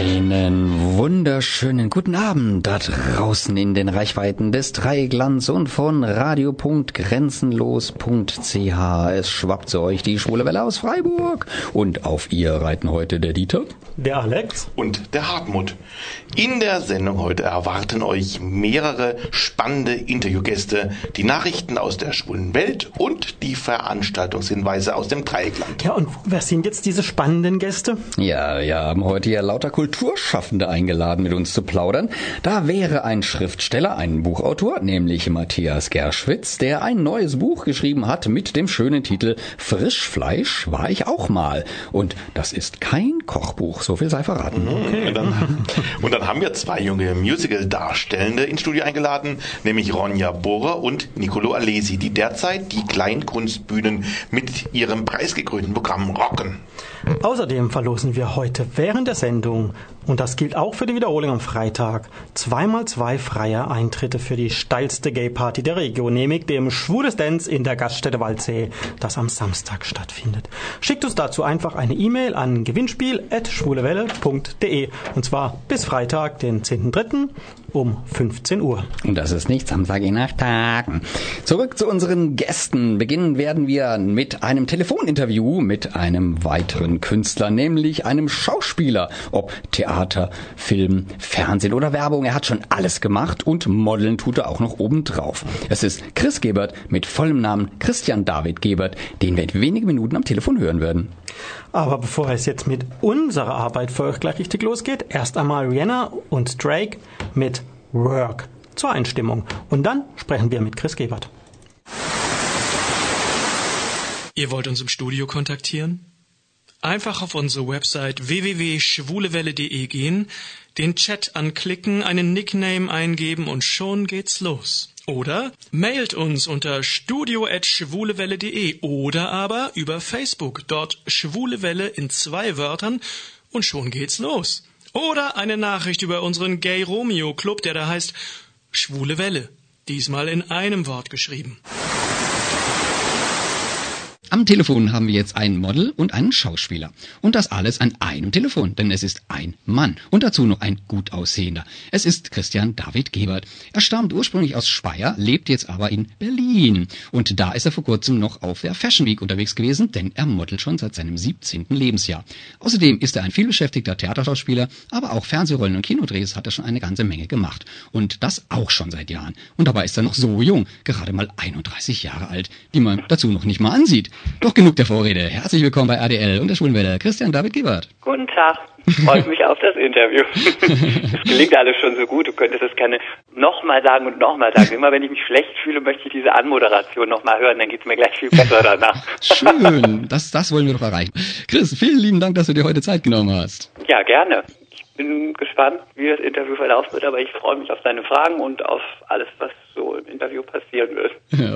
Einen wunderschönen guten Abend da draußen in den Reichweiten des Dreiglanz und von radio.grenzenlos.ch. Es schwappt zu euch die schwule Welle aus Freiburg. Und auf ihr reiten heute der Dieter, der Alex und der Hartmut. In der Sendung heute erwarten euch mehrere spannende Interviewgäste, die Nachrichten aus der schwulen Welt und die Veranstaltungshinweise aus dem Dreieckland. Ja, und wer sind jetzt diese spannenden Gäste? Ja, wir haben heute ja lauter Kulturschaffende eingeladen, mit uns zu plaudern. Da wäre ein Schriftsteller, ein Buchautor, nämlich Matthias Gerschwitz, der ein neues Buch geschrieben hat mit dem schönen Titel Frischfleisch war ich auch mal. Und das ist kein Kochbuch, so viel sei verraten. Okay. Und, dann, und dann haben wir zwei junge Musical-Darstellende ins Studio eingeladen, nämlich Ronja Bohrer und Nicolo Alesi, die derzeit die Kleinkunstbühnen mit ihrem preisgekrönten Programm rocken. Außerdem verlosen wir heute während der Sendung, und das gilt auch für die Wiederholung am Freitag, zweimal zwei freie Eintritte für die steilste Gay-Party der Region, nämlich dem Schwules Dance in der Gaststätte Waldsee, das am Samstag stattfindet. Schickt uns dazu einfach eine E-Mail an gewinnspiel.schwulewelle.de und zwar bis Freitag, den 10.3. um 15 Uhr. Und das ist nicht Samstag je nach Tagen. Zurück zu unseren Gästen. Beginnen werden wir mit einem Telefoninterview mit einem weiteren Künstler, nämlich einem Schauspieler, ob Theater, Film, Fernsehen oder Werbung. Er hat schon alles gemacht und modeln tut er auch noch obendrauf. Es ist Chris Gebert mit vollem Namen Christian David Gebert, den wir in wenigen Minuten am Telefon hören werden. Aber bevor es jetzt mit unserer Arbeit für euch gleich richtig losgeht, erst einmal Rihanna und Drake mit Work zur Einstimmung. Und dann sprechen wir mit Chris Gebert. Ihr wollt uns im Studio kontaktieren? Einfach auf unsere Website www.schwulewelle.de gehen, den Chat anklicken, einen Nickname eingeben und schon geht's los. Oder mailt uns unter studio.schwulewelle.de oder aber über Facebook, dort Schwulewelle in zwei Wörtern und schon geht's los. Oder eine Nachricht über unseren Gay Romeo Club, der da heißt Schwule Welle. Diesmal in einem Wort geschrieben. Am Telefon haben wir jetzt ein Model und einen Schauspieler. Und das alles an einem Telefon, denn es ist ein Mann. Und dazu noch ein gut aussehender. Es ist Christian David Gebert. Er stammt ursprünglich aus Speyer, lebt jetzt aber in Berlin. Und da ist er vor kurzem noch auf der Fashion Week unterwegs gewesen, denn er modelt schon seit seinem 17. Lebensjahr. Außerdem ist er ein vielbeschäftigter Theaterschauspieler, aber auch Fernsehrollen und Kinodrehs hat er schon eine ganze Menge gemacht. Und das auch schon seit Jahren. Und dabei ist er noch so jung, gerade mal 31 Jahre alt, wie man dazu noch nicht mal ansieht. Doch genug der Vorrede. Herzlich willkommen bei ADL und der Schwulenwelle. Christian David Gebert. Guten Tag. Freut mich auf das Interview. Es gelingt alles schon so gut. Du könntest das gerne nochmal sagen und nochmal sagen. Immer wenn ich mich schlecht fühle, möchte ich diese Anmoderation nochmal hören. Dann geht es mir gleich viel besser danach. Schön. Das, das wollen wir doch erreichen. Chris, vielen lieben Dank, dass du dir heute Zeit genommen hast. Ja, gerne. Ich bin gespannt, wie das Interview verlaufen wird, aber ich freue mich auf deine Fragen und auf alles, was so im Interview passieren wird.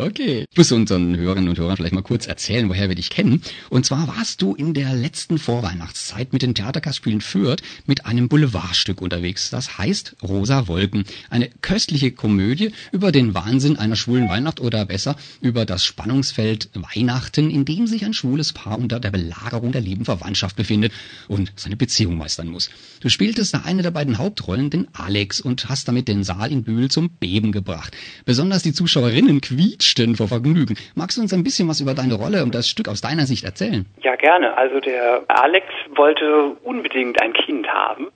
Okay. Ich muss unseren Hörerinnen und Hörern vielleicht mal kurz erzählen, woher wir dich kennen. Und zwar warst du in der letzten Vorweihnachtszeit mit den Theatergastspielen Fürth mit einem Boulevardstück unterwegs. Das heißt Rosa Wolken. Eine köstliche Komödie über den Wahnsinn einer schwulen Weihnacht oder besser über das Spannungsfeld Weihnachten, in dem sich ein schwules Paar unter der Belagerung der lieben Verwandtschaft befindet und seine Beziehung meistern muss. Du spieltest da eine der beiden Hauptrollen, den Alex, und hast damit den Saal in Bühl zum Beben gebracht. Besonders die Zuschauerinnen quietschten vor Vergnügen. Magst du uns ein bisschen was über deine Rolle und das Stück aus deiner Sicht erzählen? Ja, gerne. Also der Alex wollte unbedingt ein Kind haben.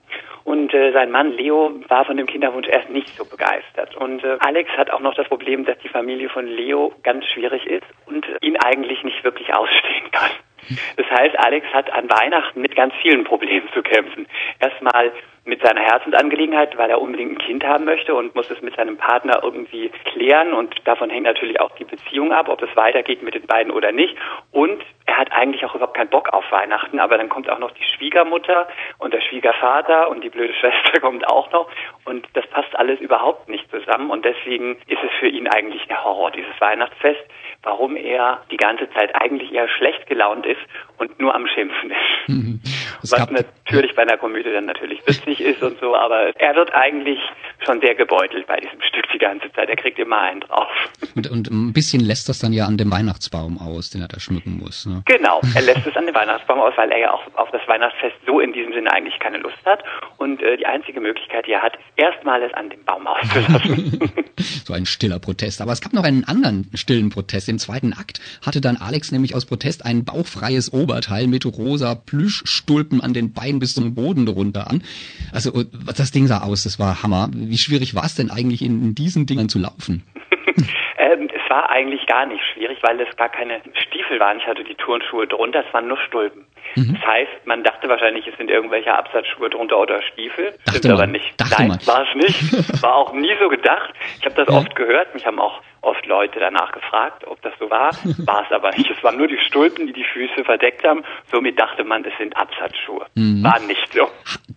Und äh, sein Mann Leo war von dem Kinderwunsch erst nicht so begeistert. Und äh, Alex hat auch noch das Problem, dass die Familie von Leo ganz schwierig ist und ihn eigentlich nicht wirklich ausstehen kann. Das heißt, Alex hat an Weihnachten mit ganz vielen Problemen zu kämpfen. Erstmal mit seiner Herzensangelegenheit, weil er unbedingt ein Kind haben möchte und muss es mit seinem Partner irgendwie klären. Und davon hängt natürlich auch die Beziehung ab, ob es weitergeht mit den beiden oder nicht. Und er hat eigentlich auch überhaupt keinen Bock auf Weihnachten, aber dann kommt auch noch die Schwiegermutter und der Schwiegervater und die blöde Schwester kommt auch noch. Und das passt alles überhaupt nicht zusammen. Und deswegen ist es für ihn eigentlich der Horror, dieses Weihnachtsfest, warum er die ganze Zeit eigentlich eher schlecht gelaunt ist und nur am Schimpfen ist. Es Was natürlich bei einer Komödie dann natürlich witzig ist und so, aber er wird eigentlich schon sehr gebeutelt bei diesem Stück die ganze Zeit. Er kriegt immer einen drauf. Und, und ein bisschen lässt das dann ja an dem Weihnachtsbaum aus, den er da schmücken muss. Ne? Genau, er lässt es an den Weihnachtsbaum aus, weil er ja auch auf das Weihnachtsfest so in diesem Sinne eigentlich keine Lust hat. Und äh, die einzige Möglichkeit, die er hat, ist erstmal es an dem Baum auszulassen. so ein stiller Protest. Aber es gab noch einen anderen stillen Protest. Im zweiten Akt hatte dann Alex nämlich aus Protest ein bauchfreies Oberteil mit rosa Plüschstulpen an den Beinen bis zum Boden drunter an. Also äh, das Ding sah aus, das war Hammer. Wie schwierig war es denn eigentlich in, in diesen Dingern zu laufen? ähm, es war eigentlich gar nicht schwierig, weil es gar keine Stiefel waren. Ich hatte die Turnschuhe drunter, es waren nur Stulpen. Mhm. Das heißt, man dachte wahrscheinlich, es sind irgendwelche Absatzschuhe drunter oder Stiefel. Dachte Stimmt aber man, nicht. dachte Nein, man. war es nicht. War auch nie so gedacht. Ich habe das Ja. oft gehört. Mich haben auch oft Leute danach gefragt, ob das so war. War es aber nicht. Es waren nur die Stulpen, die die Füße verdeckt haben. Somit dachte man, es sind Absatzschuhe. Mhm. War nicht so.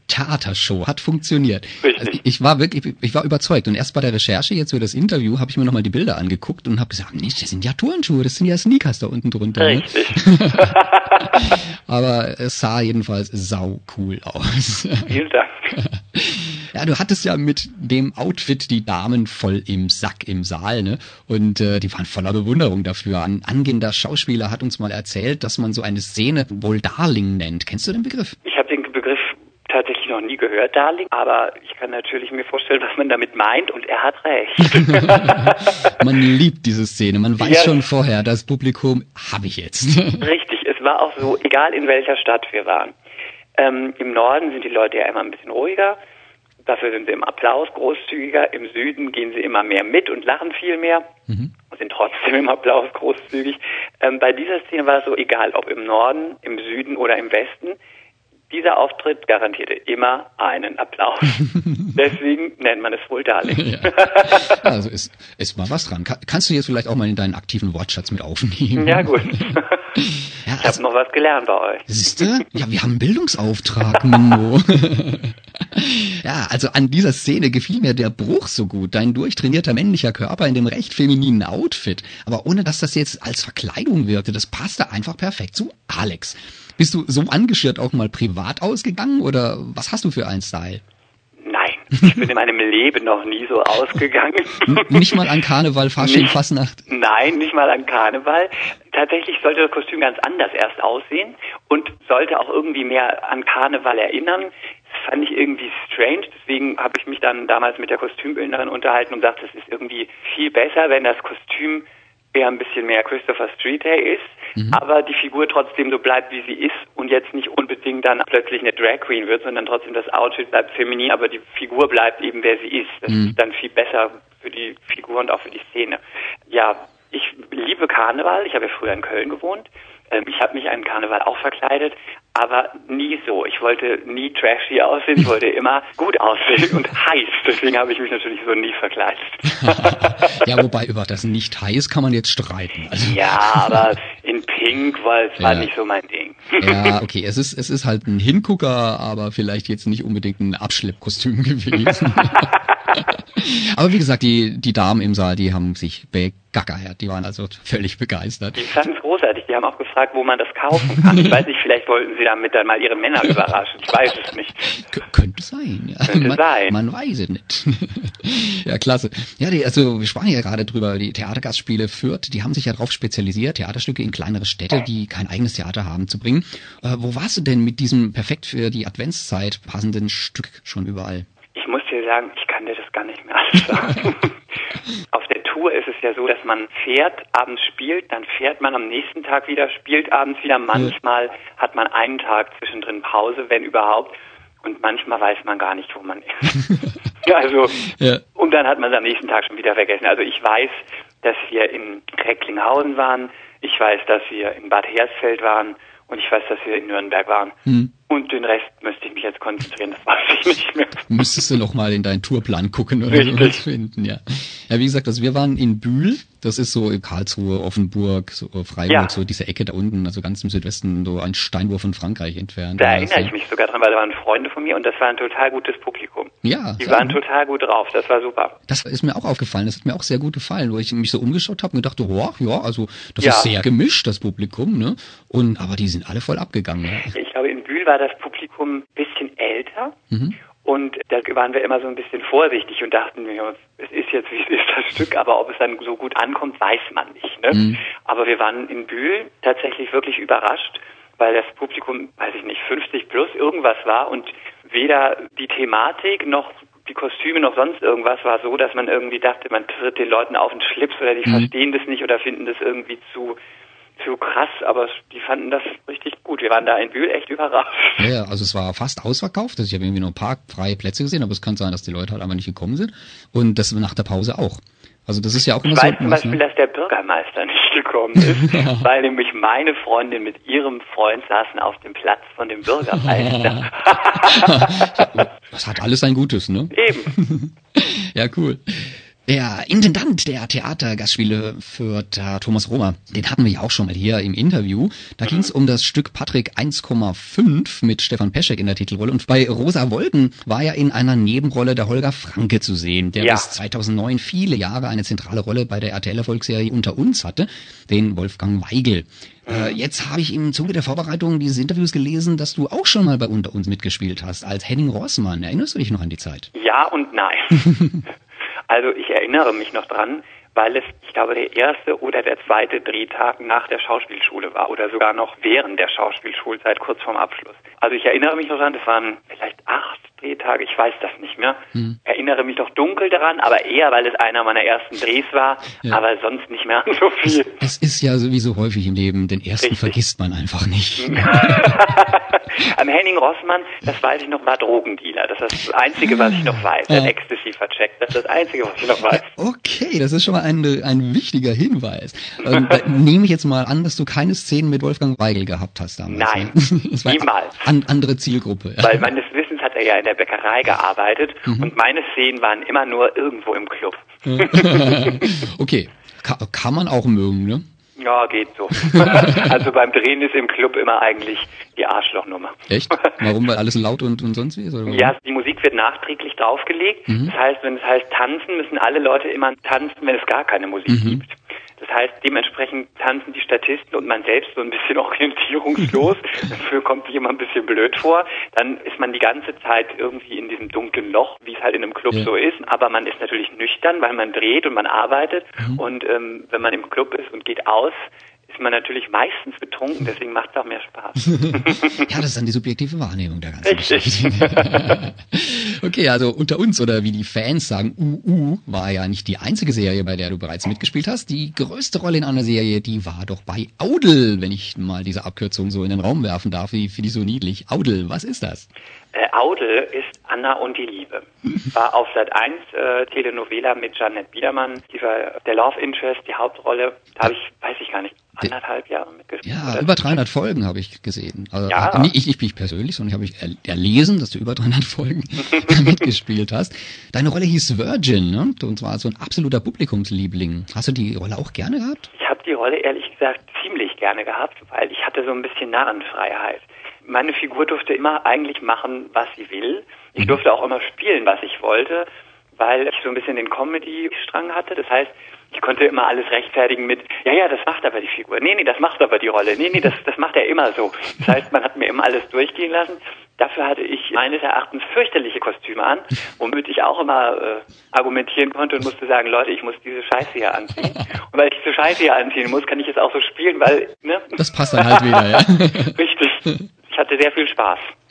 Theatershow hat funktioniert. Richtig. Also ich war wirklich, ich war überzeugt. Und erst bei der Recherche jetzt für das Interview habe ich mir nochmal die Bilder angeguckt und habe gesagt, nicht, das sind ja Turnschuhe, das sind ja Sneakers da unten drunter. Ne? Richtig. Aber es sah jedenfalls sau cool aus. Vielen Dank. Ja, du hattest ja mit dem Outfit die Damen voll im Sack im Saal, ne? Und äh, die waren voller Bewunderung dafür. Ein angehender Schauspieler hat uns mal erzählt, dass man so eine Szene wohl Darling nennt. Kennst du den Begriff? Ich habe den Begriff tatsächlich noch nie gehört, Darling, aber ich kann natürlich mir vorstellen, was man damit meint und er hat recht. Man liebt diese Szene. Man weiß Ja. schon vorher, das Publikum habe ich jetzt. Richtig, es war auch so, egal in welcher Stadt wir waren. Ähm, Im Norden sind die Leute ja immer ein bisschen ruhiger, dafür sind sie im Applaus großzügiger, im Süden gehen sie immer mehr mit und lachen viel mehr und sind trotzdem im Applaus großzügig. Ähm, bei dieser Szene war es so, egal ob im Norden, im Süden oder im Westen, dieser Auftritt garantierte immer einen Applaus. Deswegen nennt man es wohl Darling. Ja. Also ist, ist mal was dran. Ka- Kannst du jetzt vielleicht auch mal in deinen aktiven Wortschatz mit aufnehmen? Ja, gut. Ja, Ich habe noch was gelernt bei euch. Siehste? Ja, wir haben einen Bildungsauftrag, Menno. ja, also an dieser Szene gefiel mir der Bruch so gut. Dein durchtrainierter männlicher Körper in dem recht femininen Outfit. Aber ohne dass das jetzt als Verkleidung wirkte, das passte einfach perfekt zu Alex. Bist du so angeschirrt auch mal privat ausgegangen oder was hast du für einen Style? Nein, ich bin in meinem Leben noch nie so ausgegangen. Nicht mal an Karneval, Fasching, Nicht- Fasnacht? Nein, nicht mal an Karneval. Tatsächlich sollte das Kostüm ganz anders erst aussehen und sollte auch irgendwie mehr an Karneval erinnern. Das fand ich irgendwie strange. Deswegen habe ich mich dann damals mit der Kostümbildnerin unterhalten und gesagt, es ist irgendwie viel besser, wenn das Kostüm eher ein bisschen mehr Christopher Street Day ist, aber die Figur trotzdem so bleibt, wie sie ist und jetzt nicht unbedingt dann plötzlich eine Drag Queen wird, sondern trotzdem das Outfit bleibt feminin, aber die Figur bleibt eben, wer sie ist. Das ist dann viel besser für die Figur und auch für die Szene. Ja, ich liebe Karneval. Ich habe ja früher in Köln gewohnt. Ähm, Ich habe mich an Karneval auch verkleidet, aber nie so. Ich wollte nie trashy aussehen. Ich wollte immer gut aussehen und heiß. Deswegen habe ich mich natürlich so nie verkleidet. ja, wobei über das nicht heiß kann man jetzt streiten. Also, ja, aber in Pink war es war Ja. nicht so mein Ding. Ja, okay, es ist, es ist halt ein Hingucker, aber vielleicht jetzt nicht unbedingt ein Abschleppkostüm gewesen. aber wie gesagt, die, die Damen im Saal, die haben sich begackert, die waren also völlig begeistert. Die fanden es großartig. Die haben auch gefragt, wo man das kaufen kann. Ich weiß nicht, vielleicht wollten sie damit dann mal ihre Männer überraschen. Ich weiß es nicht. K könnte sein, ja. Könnte man, sein. Man weiß es nicht. ja, klasse. Ja, die, also wir sprachen ja gerade drüber, die Theatergastspiele Fürth, die haben sich ja darauf spezialisiert, Theaterstücke in kleinere Städte, die kein eigenes Theater haben, zu bringen. Äh, wo warst du denn mit diesem perfekt für die Adventszeit passenden Stück schon überall? Ich muss dir sagen, ich kann dir das gar nicht mehr alles sagen. Auf der Tour ist es ja so, dass man fährt, abends spielt, dann fährt man am nächsten Tag wieder, spielt abends wieder. Manchmal hat man einen Tag zwischendrin Pause, wenn überhaupt. Und manchmal weiß man gar nicht, wo man ist. also, Ja. und dann hat man es am nächsten Tag schon wieder vergessen. Also ich weiß, dass wir in Recklinghausen waren. Ich weiß, dass wir in Bad Hersfeld waren. Und ich weiß, dass wir in Nürnberg waren. Und den Rest müsste ich mich jetzt konzentrieren. Das weiß ich nicht mehr. Müsstest du noch mal in deinen Tourplan gucken oder sowas finden, ja. Ja, wie gesagt, also wir waren in Bühl, das ist so in Karlsruhe, Offenburg, so Freiburg, Ja. so diese Ecke da unten, also ganz im Südwesten, so ein Steinwurf von Frankreich entfernt. Da erinnere ich mich sogar dran, weil da waren Freunde von mir und das war ein total gutes Publikum. Ja, Die waren total gut drauf, das war super. Das ist mir auch aufgefallen, das hat mir auch sehr gut gefallen, wo ich mich so umgeschaut habe und gedacht, oh, ja, also das Ja. ist sehr gemischt, das Publikum, ne? Und aber die sind alle voll abgegangen. Ne? Ich glaube, in Bühl war das Publikum ein bisschen älter. Mhm. Und da waren wir immer so ein bisschen vorsichtig und dachten wir, es ist jetzt, wie es ist, das Stück, aber ob es dann so gut ankommt, weiß man nicht. Ne? Mhm. Aber wir waren in Bühl tatsächlich wirklich überrascht, weil das Publikum, weiß ich nicht, 50 plus irgendwas war und weder die Thematik noch die Kostüme noch sonst irgendwas war so, dass man irgendwie dachte, man tritt den Leuten auf den Schlips oder die mhm. verstehen das nicht oder finden das irgendwie zu zu krass, aber die fanden das richtig gut. Wir waren da in Bühl echt überrascht. Ja, also es war fast ausverkauft. Also ich habe irgendwie nur ein paar freie Plätze gesehen, aber es kann sein, dass die Leute halt einfach nicht gekommen sind. Und das nach der Pause auch. Also das ist ja auch immer ich so. Ich weiß zum Beispiel, ne? dass der Bürgermeister nicht gekommen ist, weil nämlich meine Freundin mit ihrem Freund saßen auf dem Platz von dem Bürgermeister. das hat alles sein Gutes, ne? Eben. ja, cool. Der Intendant der Theatergastspiele für Thomas Roma, den hatten wir ja auch schon mal hier im Interview. Da ging es um das Stück Patrick 1,5 mit Stefan Peschek in der Titelrolle. Und bei Rosa Wolken war ja in einer Nebenrolle der Holger Franke zu sehen, der ja. bis 2009 viele Jahre eine zentrale Rolle bei der RTL-Erfolgsserie Unter uns hatte, den Wolfgang Weigel. Äh, jetzt habe ich im Zuge der Vorbereitung dieses Interviews gelesen, dass du auch schon mal bei Unter uns mitgespielt hast, als Henning Rossmann. Erinnerst du dich noch an die Zeit? Ja und nein. Also ich erinnere mich noch dran, weil es, ich glaube, der erste oder der zweite Drehtag nach der Schauspielschule war oder sogar noch während der Schauspielschulzeit kurz vorm Abschluss. Also ich erinnere mich noch dran, das waren vielleicht acht Drehtage, ich weiß das nicht mehr. Hm. Erinnere mich noch dunkel daran, aber eher, weil es einer meiner ersten Drehs war, ja. aber sonst nicht mehr so viel. Es, es, ist ja sowieso häufig im Leben, den ersten Richtig. vergisst man einfach nicht. Am Henning Rossmann, das weiß ich noch, war Drogendealer. Das ist das Einzige, was ich noch weiß. Ein Ecstasy vercheckt. Das ist das Einzige, was ich noch weiß. Okay, das ist schon mal ein, ein wichtiger Hinweis. Ähm, nehme ich jetzt mal an, dass du keine Szenen mit Wolfgang Weigel gehabt hast damals. Nein, ne? niemals. An, andere Zielgruppe. Weil meines Wissens er ja in der Bäckerei gearbeitet mhm. und meine Szenen waren immer nur irgendwo im Club. okay, kann, kann man auch mögen, ne? Ja, geht so. also beim Drehen ist im Club immer eigentlich die Arschlochnummer. Echt? Warum? Weil alles laut und, und sonst wie ist? Ja, die Musik wird nachträglich draufgelegt. Mhm. Das heißt, wenn es heißt tanzen, müssen alle Leute immer tanzen, wenn es gar keine Musik mhm. gibt. Das heißt, dementsprechend tanzen die Statisten und man selbst so ein bisschen orientierungslos. Dafür kommt sich immer ein bisschen blöd vor. Dann ist man die ganze Zeit irgendwie in diesem dunklen Loch, wie es halt in einem Club ja. so ist. Aber man ist natürlich nüchtern, weil man dreht und man arbeitet. Mhm. Und ähm, wenn man im Club ist und geht aus, ist man natürlich meistens betrunken, deswegen macht es auch mehr Spaß. ja, das ist dann die subjektive Wahrnehmung der ganzen Geschichte. okay, also unter uns oder wie die Fans sagen, UU war ja nicht die einzige Serie, bei der du bereits mitgespielt hast. Die größte Rolle in einer Serie, die war doch bei Audel, wenn ich mal diese Abkürzung so in den Raum werfen darf. Die finde ich so niedlich. Audel, was ist das? Äh, Audel ist Anna und die Liebe. War auf Sat 1 äh, Telenovela mit Janet Biedermann, die war der Love Interest, die Hauptrolle. Da habe ich, weiß ich gar nicht, anderthalb Jahre mitgespielt. Ja, über 300 Folgen habe ich gesehen. Also, ja. Nicht ich, nicht ich persönlich, sondern ich habe ich erlesen, dass du über 300 Folgen mitgespielt hast. Deine Rolle hieß Virgin, ne? Und zwar so ein absoluter Publikumsliebling. Hast du die Rolle auch gerne gehabt? Ich habe die Rolle ehrlich gesagt ziemlich gerne gehabt, weil ich hatte so ein bisschen Narrenfreiheit. Meine Figur durfte immer eigentlich machen, was sie will. Ich durfte auch immer spielen, was ich wollte, weil ich so ein bisschen den Comedy-Strang hatte. Das heißt, ich konnte immer alles rechtfertigen mit, ja, ja, das macht aber die Figur. Nee, nee, das macht aber die Rolle. Nee, nee, das, das macht er immer so. Das heißt, man hat mir immer alles durchgehen lassen. Dafür hatte ich meines Erachtens fürchterliche Kostüme an, womit ich auch immer äh, argumentieren konnte und musste sagen, Leute, ich muss diese Scheiße hier anziehen. Und weil ich diese Scheiße hier anziehen muss, kann ich es auch so spielen, weil, ne? Das passt dann halt wieder, ja. Richtig. Ich hatte sehr viel Spaß.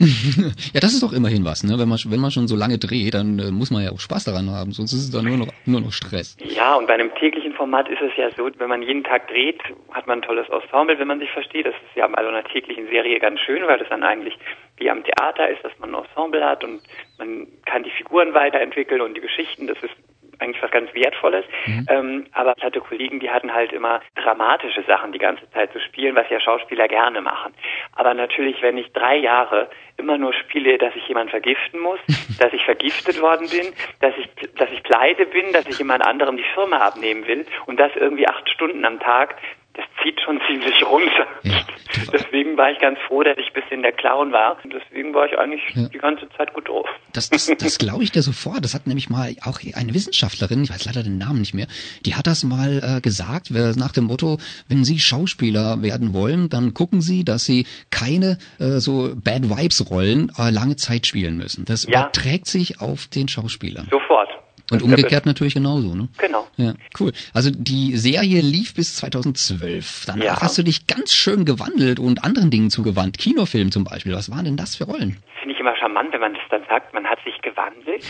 ja, das ist doch immerhin was, ne? Wenn man, wenn man schon so lange dreht, dann äh, muss man ja auch Spaß daran haben, sonst ist es dann nur noch, nur noch Stress. Ja, und bei einem täglichen Format ist es ja so, wenn man jeden Tag dreht, hat man ein tolles Ensemble, wenn man sich versteht. Das ist ja bei so einer täglichen Serie ganz schön, weil das dann eigentlich wie am Theater ist, dass man ein Ensemble hat und man kann die Figuren weiterentwickeln und die Geschichten. Das ist eigentlich was ganz Wertvolles. Mhm. Ähm, aber ich hatte Kollegen, die hatten halt immer dramatische Sachen die ganze Zeit zu spielen, was ja Schauspieler gerne machen. Aber natürlich, wenn ich drei Jahre immer nur spiele, dass ich jemanden vergiften muss, dass ich vergiftet worden bin, dass ich, dass ich pleite bin, dass ich jemand anderem die Firma abnehmen will und das irgendwie acht Stunden am Tag, das zieht schon ziemlich runter. Ja. Deswegen war ich ganz froh, dass ich ein bisschen der Clown war. Deswegen war ich eigentlich Ja. die ganze Zeit gut drauf. Das, das, das glaube ich dir sofort. Das hat nämlich mal auch eine Wissenschaftlerin, ich weiß leider den Namen nicht mehr, die hat das mal äh, gesagt, wer- nach dem Motto, wenn Sie Schauspieler werden wollen, dann gucken Sie, dass Sie keine äh, so Bad Vibes Rollen äh, lange Zeit spielen müssen. Das Ja. überträgt sich auf den Schauspieler. Sofort. Und umgekehrt natürlich genauso, ne? Genau. Ja, cool. Also die Serie lief bis 2012. Danach Ja. hast du dich ganz schön gewandelt und anderen Dingen zugewandt. Kinofilm zum Beispiel. Was waren denn das für Rollen? Finde ich immer charmant, wenn man das dann sagt, man hat sich gewandelt.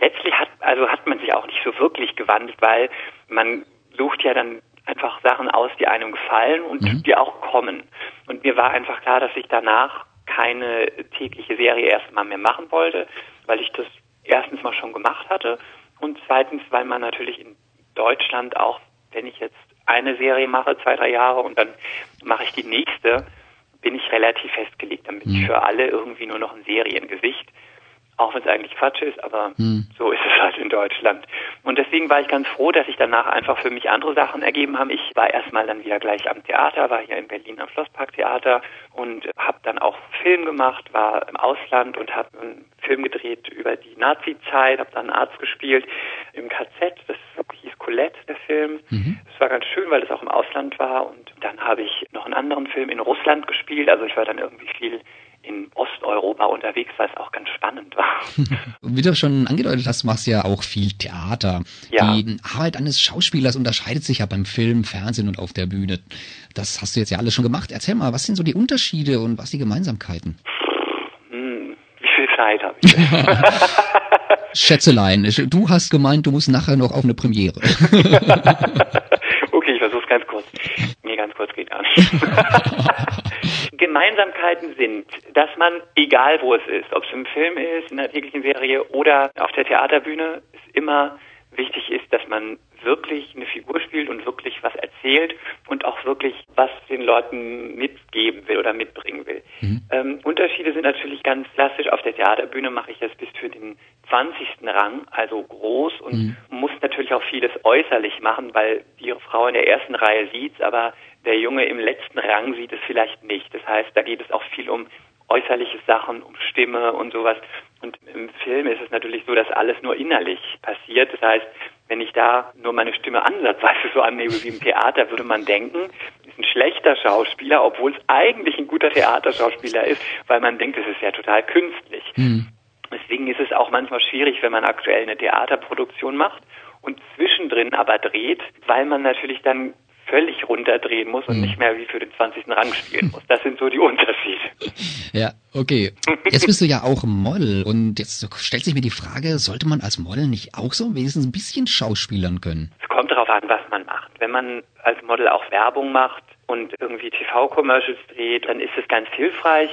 Letztlich hat, also hat man sich auch nicht so wirklich gewandelt, weil man sucht ja dann einfach Sachen aus, die einem gefallen und Mhm. die auch kommen. Und mir war einfach klar, dass ich danach keine tägliche Serie erstmal mehr machen wollte, weil ich das erstens mal schon gemacht hatte und zweitens, weil man natürlich in Deutschland auch, wenn ich jetzt eine Serie mache, zwei, drei Jahre und dann mache ich die nächste, bin ich relativ festgelegt. Dann bin ich für alle irgendwie nur noch ein Seriengesicht. Auch wenn es eigentlich Quatsch ist, aber so ist es halt in Deutschland. Und deswegen war ich ganz froh, dass sich danach einfach für mich andere Sachen ergeben haben. Ich war erstmal dann wieder gleich am Theater, war hier in Berlin am Schlossparktheater und habe dann auch Film gemacht, war im Ausland und habe einen Film gedreht über die Nazi-Zeit, habe dann einen Arzt gespielt im KZ. Das hieß Colette, der Film. Das war ganz schön, weil das auch im Ausland war. Und dann habe ich noch einen anderen Film in Russland gespielt. Also ich war dann irgendwie viel in Osteuropa unterwegs, weil es auch ganz spannend war. Wie du schon angedeutet hast, machst du ja auch viel Theater. Ja. Die Arbeit eines Schauspielers unterscheidet sich ja beim Film, Fernsehen und auf der Bühne. Das hast du jetzt ja alles schon gemacht. Erzähl mal, was sind so die Unterschiede und was die Gemeinsamkeiten? Hm, wie viel Zeit habe ich? Schätzelein, du hast gemeint, du musst nachher noch auf eine Premiere. okay, ich versuche es ganz kurz. Nee, ganz kurz geht gar nicht. Gemeinsamkeiten sind, dass man, egal wo es ist, ob es im Film ist, in einer täglichen Serie oder auf der Theaterbühne, es immer wichtig ist, dass man wirklich eine Figur spielt und wirklich was erzählt und auch wirklich was den Leuten mitgeben will oder mitbringen will. Ähm, Unterschiede sind natürlich ganz klassisch. Auf der Theaterbühne mache ich das bis für den 20. Rang, also groß und muss natürlich auch vieles äußerlich machen, weil die Frau in der ersten Reihe sieht's, aber der Junge im letzten Rang sieht es vielleicht nicht. Das heißt, da geht es auch viel um äußerliche Sachen, um Stimme und sowas. Und im Film ist es natürlich so, dass alles nur innerlich passiert. Das heißt, wenn ich da nur meine Stimme ansatzweise so annehme wie im Theater, würde man denken, ist ein schlechter Schauspieler, obwohl es eigentlich ein guter Theaterschauspieler ist, weil man denkt, es ist ja total künstlich. Deswegen ist es auch manchmal schwierig, wenn man aktuell eine Theaterproduktion macht und zwischendrin aber dreht, weil man natürlich dann völlig runterdrehen muss und nicht mehr wie für den 20. Rang spielen muss. Das sind so die Unterschiede. ja, okay. Jetzt bist du ja auch Model und jetzt stellt sich mir die Frage, sollte man als Model nicht auch so wenigstens ein bisschen schauspielern können? Es kommt darauf an, was man macht. Wenn man als Model auch Werbung macht und irgendwie TV-Commercials dreht, dann ist es ganz hilfreich.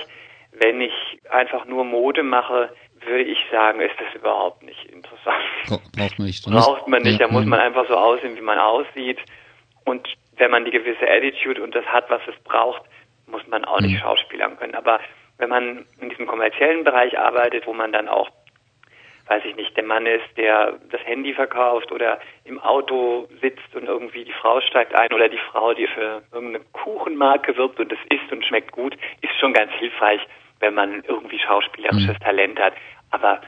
Wenn ich einfach nur Mode mache, würde ich sagen, ist das überhaupt nicht interessant. Bra braucht man nicht. Braucht man nicht, da muss mhm. man einfach so aussehen, wie man aussieht. Und wenn man die gewisse Attitude und das hat, was es braucht, muss man auch Mhm. nicht schauspielern können. Aber wenn man in diesem kommerziellen Bereich arbeitet, wo man dann auch, weiß ich nicht, der Mann ist, der das Handy verkauft oder im Auto sitzt und irgendwie die Frau steigt ein oder die Frau, die für irgendeine Kuchenmarke wirbt und es isst und schmeckt gut, ist schon ganz hilfreich, wenn man irgendwie schauspielerisches Talent hat. Aber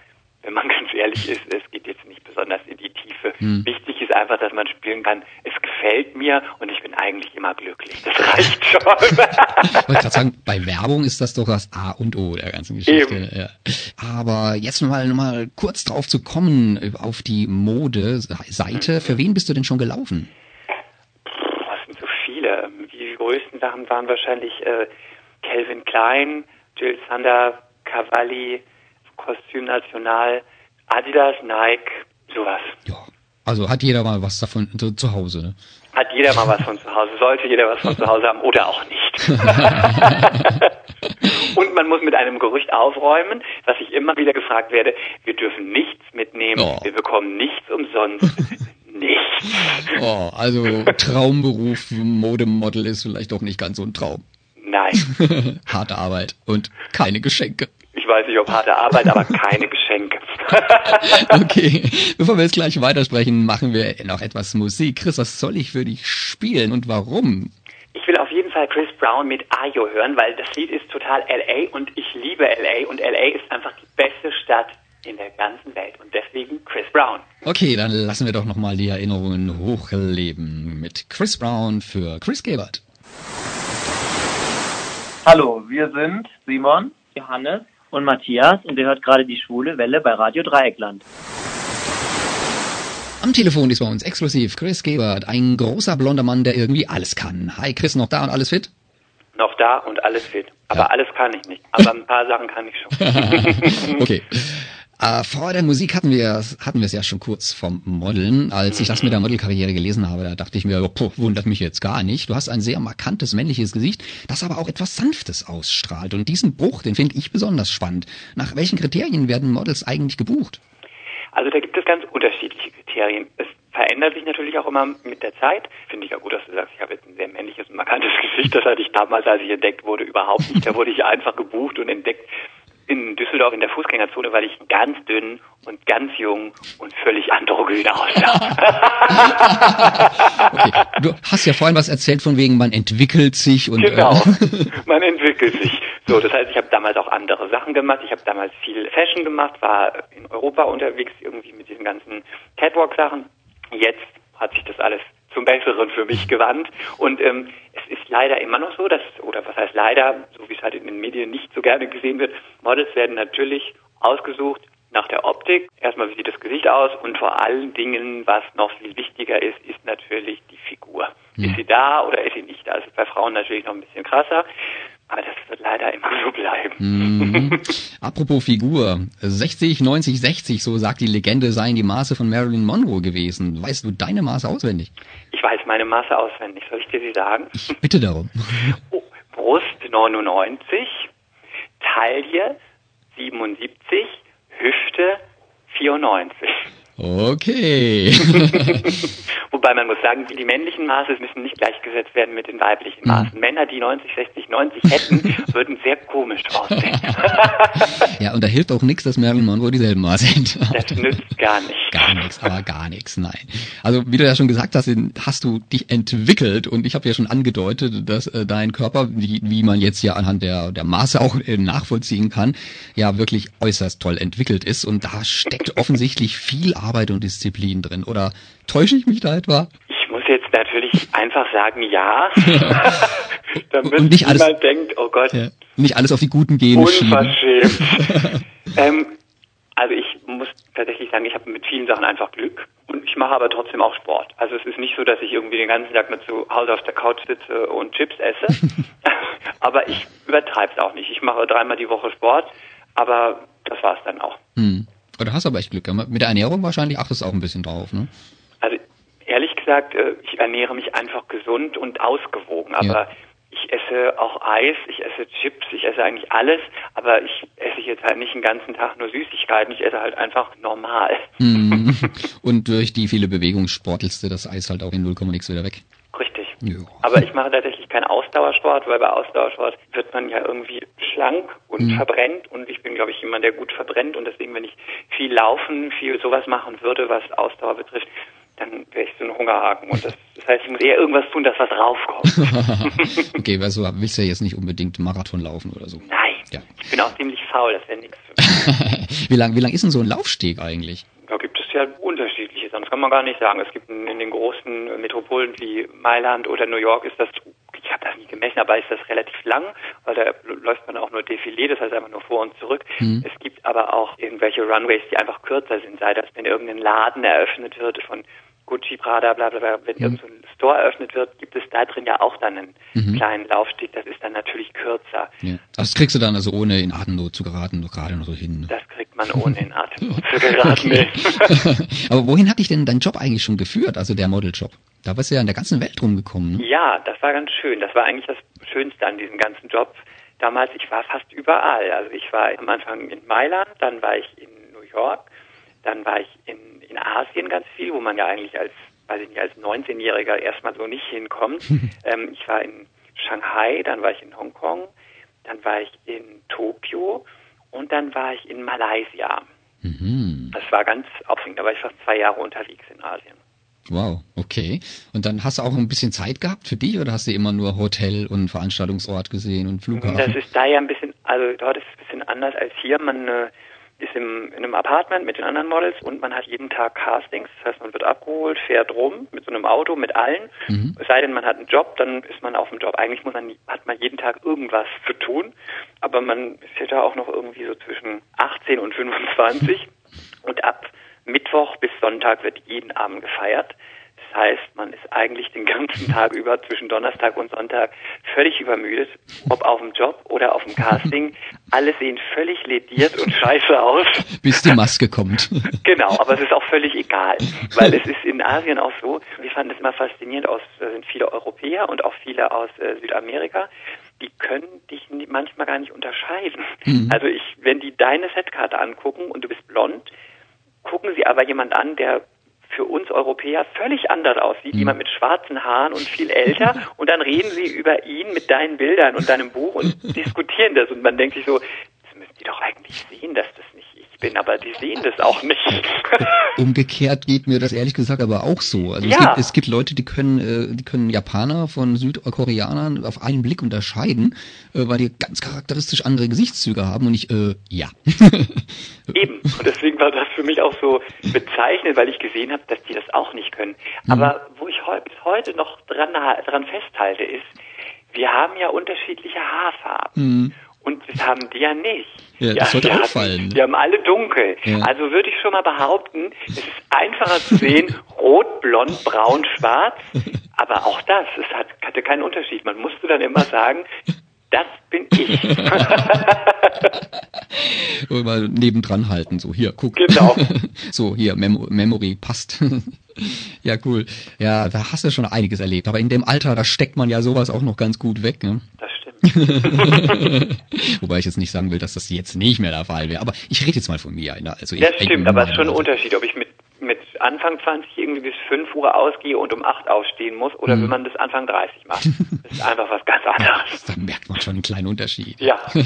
wenn man ganz ehrlich ist, es geht jetzt nicht besonders in die Tiefe. Wichtig ist einfach, dass man spielen kann. Es gefällt mir und ich bin eigentlich immer glücklich. Das reicht schon. Ich wollte gerade sagen, bei Werbung ist das doch das A und O der ganzen Geschichte. Ja. Aber jetzt mal, noch mal kurz drauf zu kommen, auf die Mode-Seite. Für wen bist du denn schon gelaufen? Was sind so viele? Die größten Sachen waren wahrscheinlich äh, Calvin Klein, Jill Sander, Cavalli, Kostüm National, Adidas, Nike, sowas. Ja. Also hat jeder mal was davon zu, zu Hause, ne? Hat jeder mal was von zu Hause, sollte jeder was von zu Hause haben oder auch nicht. Und man muss mit einem Gerücht aufräumen, was ich immer wieder gefragt werde, wir dürfen nichts mitnehmen, Oh. wir bekommen nichts umsonst. nichts. Oh, also Traumberuf Modemodel ist vielleicht doch nicht ganz so ein Traum. Nein. Harte Arbeit und keine Geschenke. Ich weiß nicht, ob harte Arbeit, aber keine Geschenke. Okay, bevor wir jetzt gleich weitersprechen, machen wir noch etwas Musik. Chris, was soll ich für dich spielen und warum? Ich will auf Fall Chris Brown mit Ayo hören, weil das Lied ist total LA und ich liebe LA und LA ist einfach die beste Stadt in der ganzen Welt und deswegen Chris Brown. Okay, dann lassen wir doch nochmal die Erinnerungen hochleben mit Chris Brown für Chris Gebert. Hallo, wir sind Simon, Johannes und Matthias und ihr hört gerade die schwule Welle bei Radio Dreieckland. Am Telefon ist bei uns exklusiv Chris Gebert, ein großer blonder Mann, der irgendwie alles kann. Hi Chris, noch da und alles fit? Noch da und alles fit. Aber ja. alles kann ich nicht. Aber ein paar Sachen kann ich schon. okay. Äh, vor der Musik hatten wir hatten wir es ja schon kurz vom Modeln. Als ich das mit der Modelkarriere gelesen habe, da dachte ich mir, puh, wundert mich jetzt gar nicht. Du hast ein sehr markantes männliches Gesicht, das aber auch etwas Sanftes ausstrahlt. Und diesen Bruch, den finde ich besonders spannend. Nach welchen Kriterien werden Models eigentlich gebucht? Also da gibt es ganz unterschiedliche Kriterien. Es verändert sich natürlich auch immer mit der Zeit. Finde ich ja gut, dass du sagst, ich habe jetzt ein sehr männliches markantes Gesicht. Das hatte ich damals, als ich entdeckt wurde, überhaupt nicht. Da wurde ich einfach gebucht und entdeckt in Düsseldorf in der Fußgängerzone, weil ich ganz dünn und ganz jung und völlig androgyn aussah. okay. Du hast ja vorhin was erzählt von wegen, man entwickelt sich und genau, äh man entwickelt sich. So, das heißt, ich habe damals auch andere Sachen gemacht. Ich habe damals viel Fashion gemacht, war in Europa unterwegs irgendwie mit diesen ganzen Catwalk-Sachen. Jetzt hat sich das alles zum Besseren für mich gewandt. Und ähm, es ist leider immer noch so, dass, oder was heißt leider, so wie es halt in den Medien nicht so gerne gesehen wird, Models werden natürlich ausgesucht nach der Optik. Erstmal, wie sieht das Gesicht aus? Und vor allen Dingen, was noch viel wichtiger ist, ist natürlich die Figur. Mhm. Ist sie da oder ist sie nicht da? Also bei Frauen natürlich noch ein bisschen krasser. Aber das wird leider immer so bleiben. Mhm. Apropos Figur. 60, 90, 60, so sagt die Legende, seien die Maße von Marilyn Monroe gewesen. Weißt du deine Maße auswendig? Ich weiß meine Maße auswendig. Soll ich dir sie sagen? Ich bitte darum. Oh, Brust 99, Taille 77, Hüfte 94. Okay. Wobei man muss sagen, die männlichen Maße müssen nicht gleichgesetzt werden mit den weiblichen mhm. Maßen. Mhm. Männer, die 90, 60, 90 hätten, würden sehr komisch aussehen. ja, und da hilft auch nichts, dass Marilyn Monroe dieselben Maße sind. das nützt gar nichts. Gar nichts, aber gar nichts, nein. Also wie du ja schon gesagt hast, hast du dich entwickelt und ich habe ja schon angedeutet, dass äh, dein Körper, wie, wie man jetzt ja anhand der, der Maße auch äh, nachvollziehen kann, ja wirklich äußerst toll entwickelt ist und da steckt offensichtlich viel Arbeit und Disziplin drin. Oder täusche ich mich da etwa? Ich muss jetzt natürlich einfach sagen, ja. Damit und nicht alles, niemand denkt, oh Gott. Ja, nicht alles auf die guten Gene Unverschämt. ähm, also ich muss tatsächlich sagen, ich habe mit vielen Sachen einfach Glück und ich mache aber trotzdem auch Sport. Also es ist nicht so, dass ich irgendwie den ganzen Tag mit zu Hause auf der Couch sitze und Chips esse, aber ich übertreibe es auch nicht. Ich mache dreimal die Woche Sport, aber das war es dann auch. Hm. Oder hast aber echt Glück. Mit der Ernährung wahrscheinlich achtest du auch ein bisschen drauf, ne? Also ehrlich gesagt, äh, ich ernähre mich einfach gesund und ausgewogen. Aber ja. ich esse auch Eis, ich esse Chips, ich esse eigentlich alles. Aber ich esse jetzt halt nicht den ganzen Tag nur Süßigkeiten. Ich esse halt einfach normal. Mhm. Und durch die viele Bewegung sportelst du das Eis halt auch in 0, nix wieder weg. Jo. Aber ich mache tatsächlich keinen Ausdauersport, weil bei Ausdauersport wird man ja irgendwie schlank und mhm. verbrennt und ich bin, glaube ich, jemand, der gut verbrennt und deswegen, wenn ich viel laufen, viel sowas machen würde, was Ausdauer betrifft, dann wäre ich so ein Hungerhaken und das, das heißt, ich muss eher irgendwas tun, dass was raufkommt. okay, also willst du ja jetzt nicht unbedingt Marathon laufen oder so. Nein, ja. ich bin auch ziemlich faul, das wäre nichts für mich. wie lang, wie lang ist denn so ein Laufsteg eigentlich? Da gibt es ja Sachen, das kann man gar nicht sagen. Es gibt in, in den großen Metropolen wie Mailand oder New York ist das ich habe das nie gemessen, aber ist das relativ lang, weil da läuft man auch nur Defilé, das heißt einfach nur vor und zurück. Mhm. Es gibt aber auch irgendwelche Runways, die einfach kürzer sind, sei das, wenn irgendein Laden eröffnet wird von Gucci, Prada, bla bla bla, wenn mhm. irgendein so Store eröffnet wird, gibt es da drin ja auch dann einen mhm. kleinen Laufsteg, das ist dann natürlich kürzer. Ja. Das kriegst du dann also ohne in Atemnot zu geraten, noch gerade noch so hin. Das kriegt man ohne in Atemnot zu geraten. Aber wohin hat dich denn dein Job eigentlich schon geführt, also der Modeljob? Da bist du ja in der ganzen Welt rumgekommen. Ne? Ja, das war ganz schön. Das war eigentlich das Schönste an diesem ganzen Job. Damals, ich war fast überall. Also ich war am Anfang in Mailand, dann war ich in New York, dann war ich in, in Asien ganz viel, wo man ja eigentlich als, weiß ich nicht, als 19-Jähriger erstmal so nicht hinkommt. ähm, ich war in Shanghai, dann war ich in Hongkong, dann war ich in Tokio und dann war ich in Malaysia. Mhm. Das war ganz aufregend, da war ich fast zwei Jahre unterwegs in Asien. Wow, okay. Und dann hast du auch ein bisschen Zeit gehabt für dich oder hast du immer nur Hotel und Veranstaltungsort gesehen und Flughafen? Das ist da ja ein bisschen, also dort ist es ein bisschen anders als hier. Man äh, ist im, in einem Apartment mit den anderen Models und man hat jeden Tag Castings. Das heißt, man wird abgeholt, fährt rum mit so einem Auto, mit allen. Mhm. Es sei denn, man hat einen Job, dann ist man auf dem Job. Eigentlich muss man, hat man jeden Tag irgendwas zu tun. Aber man ist ja da auch noch irgendwie so zwischen 18 und 25. und ab Mittwoch bis Sonntag wird jeden Abend gefeiert. Das heißt, man ist eigentlich den ganzen Tag über zwischen Donnerstag und Sonntag völlig übermüdet, ob auf dem Job oder auf dem Casting. Alle sehen völlig lediert und scheiße aus. Bis die Maske kommt. Genau, aber es ist auch völlig egal, weil es ist in Asien auch so, wir fanden es immer faszinierend, aus, da sind viele Europäer und auch viele aus äh, Südamerika, die können dich manchmal gar nicht unterscheiden. Mhm. Also ich, wenn die deine Setkarte angucken und du bist blond, gucken sie aber jemand an, der für uns Europäer völlig anders aussieht, mhm. jemand mit schwarzen Haaren und viel älter und dann reden sie über ihn mit deinen Bildern und deinem Buch und diskutieren das und man denkt sich so, das müssen die doch eigentlich sehen, dass das nicht ich bin, aber die sehen das auch nicht. Umgekehrt geht mir das ehrlich gesagt aber auch so. Also ja. es, gibt, es gibt Leute, die können, äh, die können Japaner von Südkoreanern auf einen Blick unterscheiden, äh, weil die ganz charakteristisch andere Gesichtszüge haben und ich, äh, ja. Eben. Und deswegen war das für mich auch so bezeichnend, weil ich gesehen habe, dass die das auch nicht können. Mhm. Aber wo ich heu bis heute noch dran, dran festhalte, ist, wir haben ja unterschiedliche Haarfarben. Mhm. Und das haben die ja nicht. Ja, das sollte auffallen. Die haben alle dunkel. Ja. Also würde ich schon mal behaupten, es ist einfacher zu sehen, rot, blond, braun, schwarz. Aber auch das, es hat, hatte keinen Unterschied. Man musste dann immer sagen, das bin ich. Und mal nebendran halten, so hier, guck. Genau. so, hier, Mem Memory passt. ja, cool. Ja, da hast du schon einiges erlebt. Aber in dem Alter, da steckt man ja sowas auch noch ganz gut weg. Ne? Das. Wobei ich jetzt nicht sagen will, dass das jetzt nicht mehr der Fall wäre. Aber ich rede jetzt mal von mir. Also das stimmt, aber es ist schon ein Unterschied, ob ich mit mit Anfang 20 irgendwie bis 5 Uhr ausgehe und um 8 aufstehen muss oder mhm. wenn man das Anfang 30 macht. Das ist einfach was ganz anderes. da merkt man schon einen kleinen Unterschied. Ja.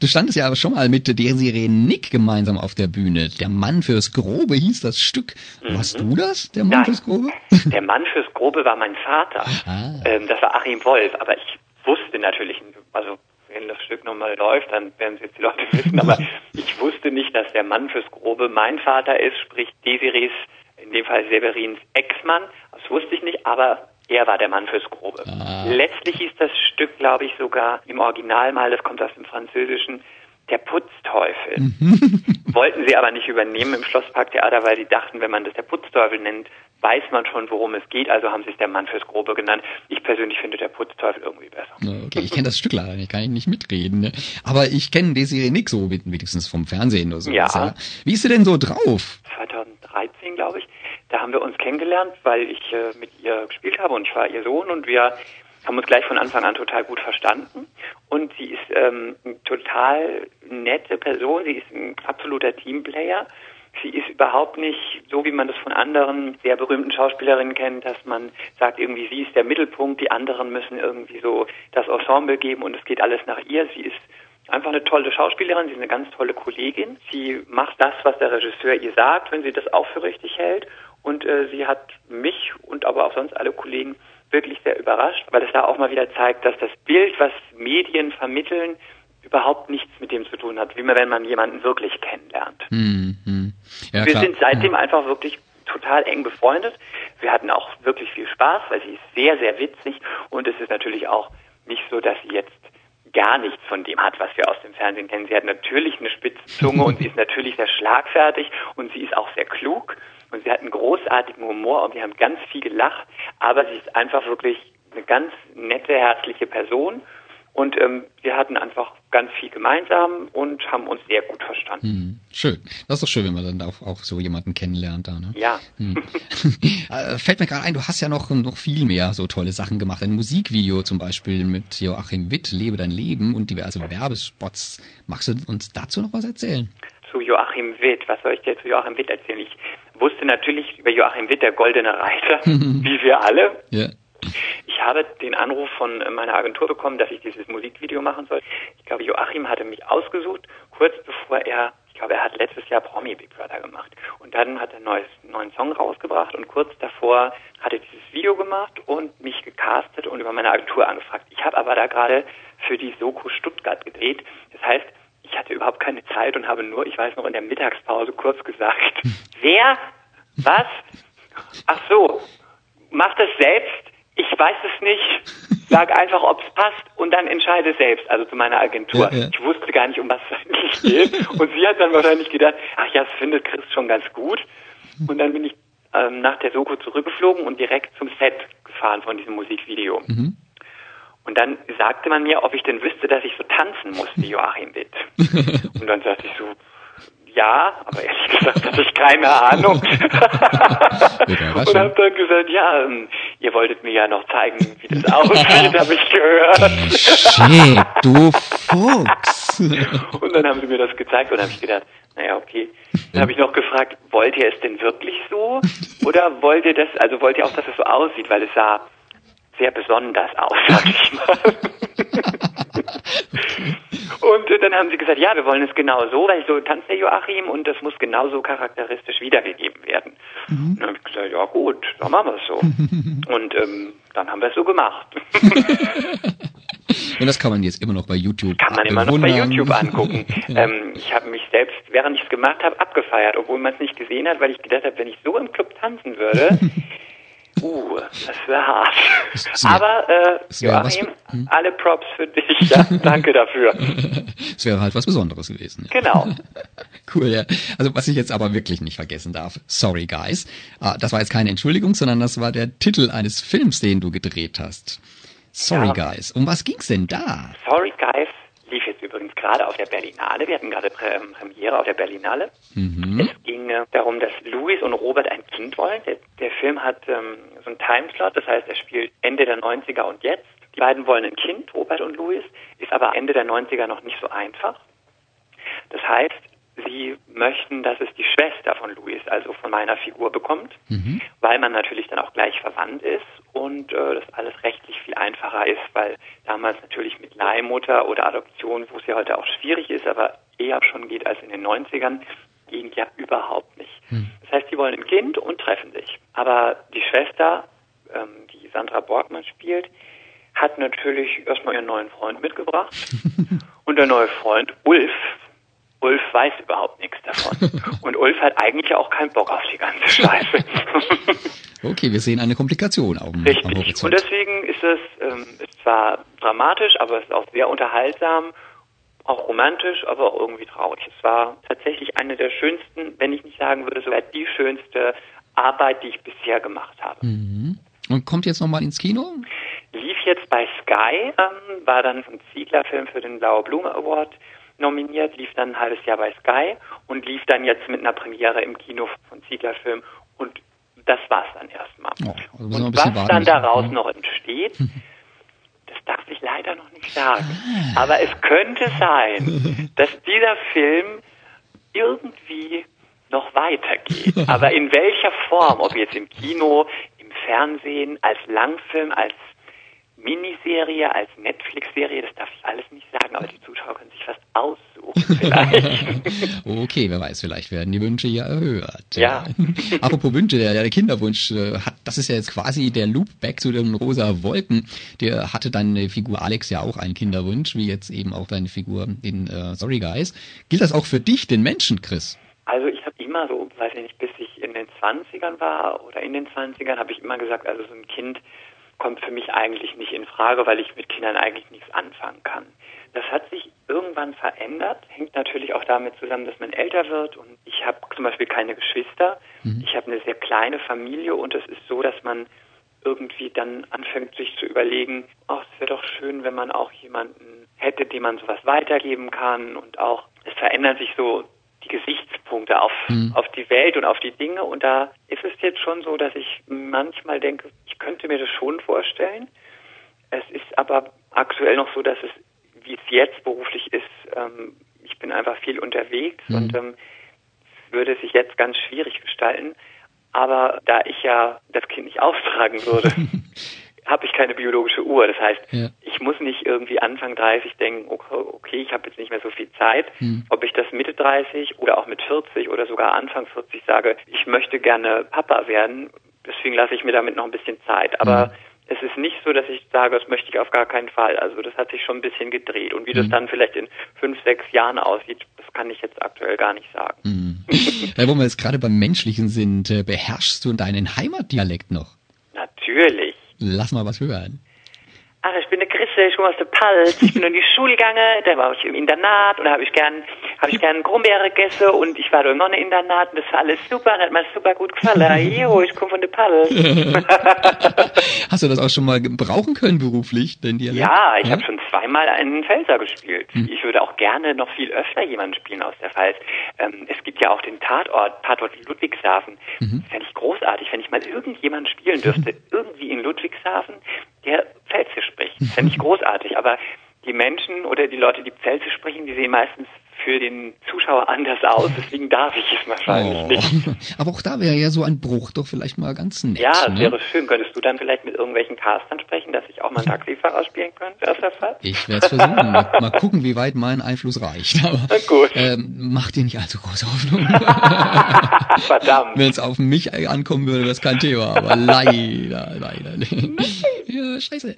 Du standest ja aber schon mal mit der Serie Nick gemeinsam auf der Bühne. Der Mann fürs Grobe hieß das Stück. Mhm. Warst du das, der Mann Nein. fürs Grobe? Der Mann fürs Grobe war mein Vater. Ah. Ähm, das war Achim Wolf, aber ich wusste natürlich, also wenn das Stück nochmal läuft, dann werden es jetzt die Leute wissen, aber ich wusste nicht, dass der Mann fürs Grobe mein Vater ist, sprich Desirees, in dem Fall Severins Ex-Mann. Das wusste ich nicht, aber er war der Mann fürs Grobe. Ah. Letztlich hieß das Stück, glaube ich, sogar im Original mal, das kommt aus dem Französischen, der Putzteufel. Mhm. Wollten sie aber nicht übernehmen im Schlossparktheater, weil sie dachten, wenn man das der Putzteufel nennt, weiß man schon, worum es geht, also haben sie es der Mann fürs Grobe genannt. Ich persönlich finde der Putzteufel irgendwie besser. Okay, ich kenne das Stück leider nicht, kann ich nicht mitreden. Ne? Aber ich kenne die Serie nicht so, wenigstens vom Fernsehen oder so. Ja. ja. Wie ist sie denn so drauf? 2013, glaube ich. Da haben wir uns kennengelernt, weil ich äh, mit ihr gespielt habe und ich war ihr Sohn und wir haben uns gleich von Anfang an total gut verstanden. Und sie ist ähm, eine total nette Person, sie ist ein absoluter Teamplayer Sie ist überhaupt nicht so, wie man das von anderen sehr berühmten Schauspielerinnen kennt, dass man sagt, irgendwie sie ist der Mittelpunkt, die anderen müssen irgendwie so das Ensemble geben und es geht alles nach ihr. Sie ist einfach eine tolle Schauspielerin, sie ist eine ganz tolle Kollegin. Sie macht das, was der Regisseur ihr sagt, wenn sie das auch für richtig hält. Und äh, sie hat mich und aber auch sonst alle Kollegen wirklich sehr überrascht, weil es da auch mal wieder zeigt, dass das Bild, was Medien vermitteln, überhaupt nichts mit dem zu tun hat, wie man, wenn man jemanden wirklich kennenlernt. Hm, hm. Ja, wir klar. sind seitdem ja. einfach wirklich total eng befreundet. Wir hatten auch wirklich viel Spaß, weil sie ist sehr, sehr witzig und es ist natürlich auch nicht so, dass sie jetzt gar nichts von dem hat, was wir aus dem Fernsehen kennen. Sie hat natürlich eine spitze Zunge und sie ist natürlich sehr schlagfertig und sie ist auch sehr klug und sie hat einen großartigen Humor und wir haben ganz viel gelacht, aber sie ist einfach wirklich eine ganz nette, herzliche Person und ähm, wir hatten einfach ganz viel gemeinsam und haben uns sehr gut verstanden. Hm, schön. Das ist doch schön, wenn man dann auch, auch so jemanden kennenlernt da, ne? Ja. Hm. Äh, fällt mir gerade ein, du hast ja noch, noch viel mehr so tolle Sachen gemacht. Ein Musikvideo zum Beispiel mit Joachim Witt, Lebe dein Leben und diverse Werbespots. Magst du uns dazu noch was erzählen? Zu Joachim Witt, was soll ich dir zu Joachim Witt erzählen? Ich wusste natürlich über Joachim Witt, der goldene Reiter, wie wir alle. Ja. Ich habe den Anruf von meiner Agentur bekommen, dass ich dieses Musikvideo machen soll. Ich glaube, Joachim hatte mich ausgesucht, kurz bevor er Ich glaube, er hat letztes Jahr Promi Big Brother gemacht. Und dann hat er einen neues, neuen Song rausgebracht und kurz davor hat er dieses Video gemacht und mich gecastet und über meine Agentur angefragt. Ich habe aber da gerade für die Soko Stuttgart gedreht. Das heißt, ich hatte überhaupt keine Zeit und habe nur, ich weiß noch, in der Mittagspause kurz gesagt, wer? Was? Ach so, mach das selbst. Ich weiß es nicht. Sag einfach, ob es passt und dann entscheide selbst, also zu meiner Agentur. Ja, ja. Ich wusste gar nicht, um was es eigentlich geht. Und sie hat dann wahrscheinlich gedacht, ach ja, das findet Chris schon ganz gut. Und dann bin ich ähm, nach der Soko zurückgeflogen und direkt zum Set gefahren von diesem Musikvideo. Und dann sagte man mir, ob ich denn wüsste, dass ich so tanzen muss wie Joachim Witt. Und dann sagte ich so, ja, aber ehrlich gesagt hatte ich keine Ahnung. Und habe dann gesagt, ja, ähm, ihr wolltet mir ja noch zeigen, wie das aussieht, habe ich gehört. Shit, du Fuchs. Und dann haben sie mir das gezeigt und habe ich gedacht, naja, okay. Dann habe ich noch gefragt, wollt ihr es denn wirklich so? Oder wollt ihr das, also wollt ihr auch, dass es so aussieht, weil es sah sehr besonders aus, sag ich mal. Und äh, dann haben sie gesagt, ja, wir wollen es genau so, weil so tanzt der Joachim und das muss genauso charakteristisch wiedergegeben werden. Und dann habe ich gesagt, ja gut, dann machen wir es so. Und ähm, dann haben wir es so gemacht. Und das kann man jetzt immer noch bei YouTube Kann man immer noch bei bewundern. YouTube angucken. ähm, ich habe mich selbst, während ich es gemacht habe, abgefeiert, obwohl man es nicht gesehen hat, weil ich gedacht habe, wenn ich so im Club tanzen würde, uh, das wäre hart. Aber äh, was Joachim, hm? alle Props für dich. Ja, danke dafür. Es wäre halt was Besonderes gewesen. Ja. Genau. Cool, ja. Also was ich jetzt aber wirklich nicht vergessen darf. Sorry, guys. Ah, das war jetzt keine Entschuldigung, sondern das war der Titel eines Films, den du gedreht hast. Sorry, Ja. guys. Um was ging's denn da? Sorry Guys übrigens gerade auf der Berlinale. Wir hatten gerade ähm, Premiere auf der Berlinale. Es ging äh, darum, dass Louis und Robert ein Kind wollen. Der, der Film hat ähm, so einen Timeslot, das heißt, er spielt Ende der 90er und jetzt. Die beiden wollen ein Kind, Robert und Louis, ist aber Ende der 90er noch nicht so einfach. Das heißt, sie möchten, dass es die Schwester von Louis, also von meiner Figur, bekommt, weil man natürlich dann auch gleich verwandt ist und äh, das alles rechtlich viel einfacher ist, weil damals natürlich mit Leihmutter oder Adoption, wo es ja heute auch schwierig ist, aber eher schon geht als in den 90ern, ging ja überhaupt nicht. Das heißt, sie wollen ein Kind und treffen sich. Aber die Schwester, ähm, die Sandra Borgmann spielt, hat natürlich erstmal ihren neuen Freund mitgebracht. Und der neue Freund, Ulf, Ulf weiß überhaupt nichts davon. Und Ulf hat eigentlich auch keinen Bock auf die ganze Scheiße. Okay, wir sehen eine Komplikation auf dem, am Richtig. Und Horizont. deswegen ist es ähm, ist zwar dramatisch, aber es ist auch sehr unterhaltsam, auch romantisch, aber auch irgendwie traurig. Es war tatsächlich eine der schönsten, wenn ich nicht sagen würde, sogar die schönste Arbeit, die ich bisher gemacht habe. Und kommt jetzt nochmal ins Kino? Lief jetzt bei Sky, ähm, war dann ein Ziegler-Film für den Blaue Blume Award nominiert, lief dann ein halbes Jahr bei Sky und lief dann jetzt mit einer Premiere im Kino von Ziegler-Film und das war's dann erstmal. Oh, also und was dann müssen. daraus Ja. noch entsteht, das darf ich leider noch nicht sagen. Aber es könnte sein, dass dieser Film irgendwie noch weitergeht. Aber in welcher Form, ob jetzt im Kino, im Fernsehen, als Langfilm, als Miniserie, als Netflix-Serie, das darf ich alles nicht sagen, aber die Zuschauer können sich fast aussuchen vielleicht. Okay, wer weiß, vielleicht werden die Wünsche ja erhört. Ja. Apropos Wünsche, der, der Kinderwunsch äh, hat, das ist ja jetzt quasi der Loop back zu den rosa Wolken. Der hatte deine Figur Alex ja auch einen Kinderwunsch, wie jetzt eben auch deine Figur in äh, Sorry Guys. Gilt das auch für dich, den Menschen, Chris? Also ich habe immer so, weiß ich nicht, bis ich in den 20ern war oder in den 20ern, habe ich immer gesagt, also so ein Kind kommt für mich eigentlich nicht in Frage, weil ich mit Kindern eigentlich nichts anfangen kann. Das hat sich irgendwann verändert, hängt natürlich auch damit zusammen, dass man älter wird. Und ich habe zum Beispiel keine Geschwister. Ich habe eine sehr kleine Familie. Und es ist so, dass man irgendwie dann anfängt, sich zu überlegen, ach, es wäre doch schön, wenn man auch jemanden hätte, dem man sowas weitergeben kann. Und auch, es verändern sich so die Gesichtspunkte auf, auf die Welt und auf die Dinge. Und da ist es jetzt schon so, dass ich manchmal denke, ich könnte mir das schon vorstellen. Es ist aber aktuell noch so, dass es, wie es jetzt beruflich ist, ähm, ich bin einfach viel unterwegs und ähm, es würde sich jetzt ganz schwierig gestalten. Aber da ich ja das Kind nicht austragen würde, habe ich keine biologische Uhr. Das heißt, Ja. ich muss nicht irgendwie Anfang 30 denken, okay, okay ich habe jetzt nicht mehr so viel Zeit. Hm. Ob ich das Mitte 30 oder auch mit 40 oder sogar Anfang 40 sage, ich möchte gerne Papa werden, deswegen lasse ich mir damit noch ein bisschen Zeit. Aber Mhm. es ist nicht so, dass ich sage, das möchte ich auf gar keinen Fall. Also das hat sich schon ein bisschen gedreht. Und wie das Mhm. dann vielleicht in fünf, sechs Jahren aussieht, das kann ich jetzt aktuell gar nicht sagen. Hm. äh, wo wir jetzt gerade beim Menschlichen sind, äh, beherrschst du deinen Heimatdialekt noch? Natürlich. Lass mal was hören. Ach, ich bin der Chrisse, ich komme aus der Palz. Ich bin in die Schule gegangen, da war ich im Internat und da habe ich gern, habe ich gern Grumbeere gegessen und ich war da im Internat und das war alles super, hat mir super gut gefallen. Jo, ich komme von der Palz. Hast du das auch schon mal gebrauchen können beruflich, den Dialekt? Ja, ich habe schon zweimal einen Pfälzer gespielt. Ich würde auch gerne noch viel öfter jemanden spielen aus der Pfalz. Ähm, es gibt ja auch den Tatort, Tatort Ludwigshafen. Mhm. Fände ich großartig, wenn ich mal irgendjemanden spielen dürfte, irgendwie in Ludwigshafen. Fände ich großartig. Aber die Menschen oder die Leute, die Pfälzisch sprechen, die sehen meistens für den Zuschauer anders aus. Deswegen darf ich es wahrscheinlich Oh. nicht. Aber auch da wäre ja so ein Bruch doch vielleicht mal ganz nett. Ja, es ne? wäre schön. Könntest du dann vielleicht mit irgendwelchen Castern sprechen, dass ich auch mal einen Taxifahrer spielen könnte aus der Fall? Ich werde es versuchen. mal, mal gucken, wie weit mein Einfluss reicht. Aber Na gut. ähm, mach dir nicht allzu große Hoffnung. Verdammt. Wenn es auf mich ankommen würde, wäre das kein Thema. Aber leider, leider. ja, scheiße.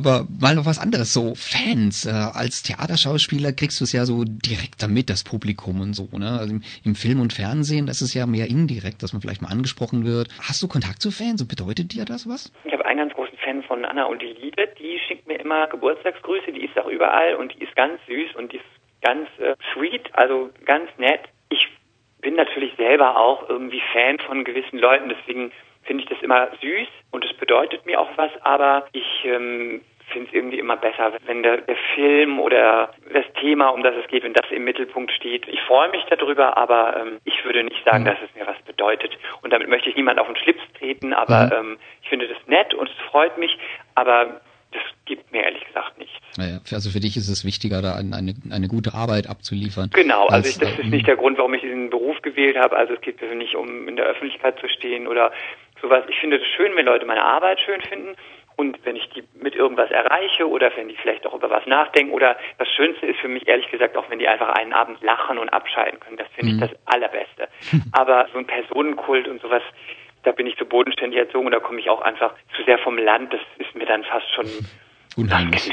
Aber mal noch was anderes. So Fans. Äh, als Theaterschauspieler kriegst du es ja so direkt damit, das Publikum und so. Ne? Also im, Im Film und Fernsehen, das ist ja mehr indirekt, dass man vielleicht mal angesprochen wird. Hast du Kontakt zu Fans und bedeutet dir das was? Ich habe einen ganz großen Fan von Anna und die Liebe. Die schickt mir immer Geburtstagsgrüße. Die ist auch überall und die ist ganz süß und die ist ganz äh, sweet, also ganz nett. Ich bin natürlich selber auch irgendwie Fan von gewissen Leuten, deswegen finde ich das immer süß und es bedeutet mir auch was, aber ich ähm, finde es irgendwie immer besser, wenn der, der Film oder das Thema, um das es geht, wenn das im Mittelpunkt steht. Ich freue mich darüber, aber ähm, ich würde nicht sagen, dass es mir was bedeutet. Und damit möchte ich niemand auf den Schlips treten, aber Mhm. ähm, ich finde das nett und es freut mich, aber das gibt mir ehrlich gesagt nichts. Naja, für- also für dich ist es wichtiger, da eine, eine, gute Arbeit abzuliefern. Genau, also als, ich, das äh, ist nicht der Grund, warum ich diesen Beruf gewählt habe. Also es geht mir nicht um in der Öffentlichkeit zu stehen oder sowas. Ich finde es schön, wenn Leute meine Arbeit schön finden und wenn ich die mit irgendwas erreiche oder wenn die vielleicht auch über was nachdenken oder das Schönste ist für mich ehrlich gesagt auch, wenn die einfach einen Abend lachen und abschalten können. Das finde Mhm. ich das Allerbeste. Aber so ein Personenkult und sowas, da bin ich zu bodenständig erzogen und da komme ich auch einfach zu sehr vom Land. Das ist mir dann fast schon Unheimlich.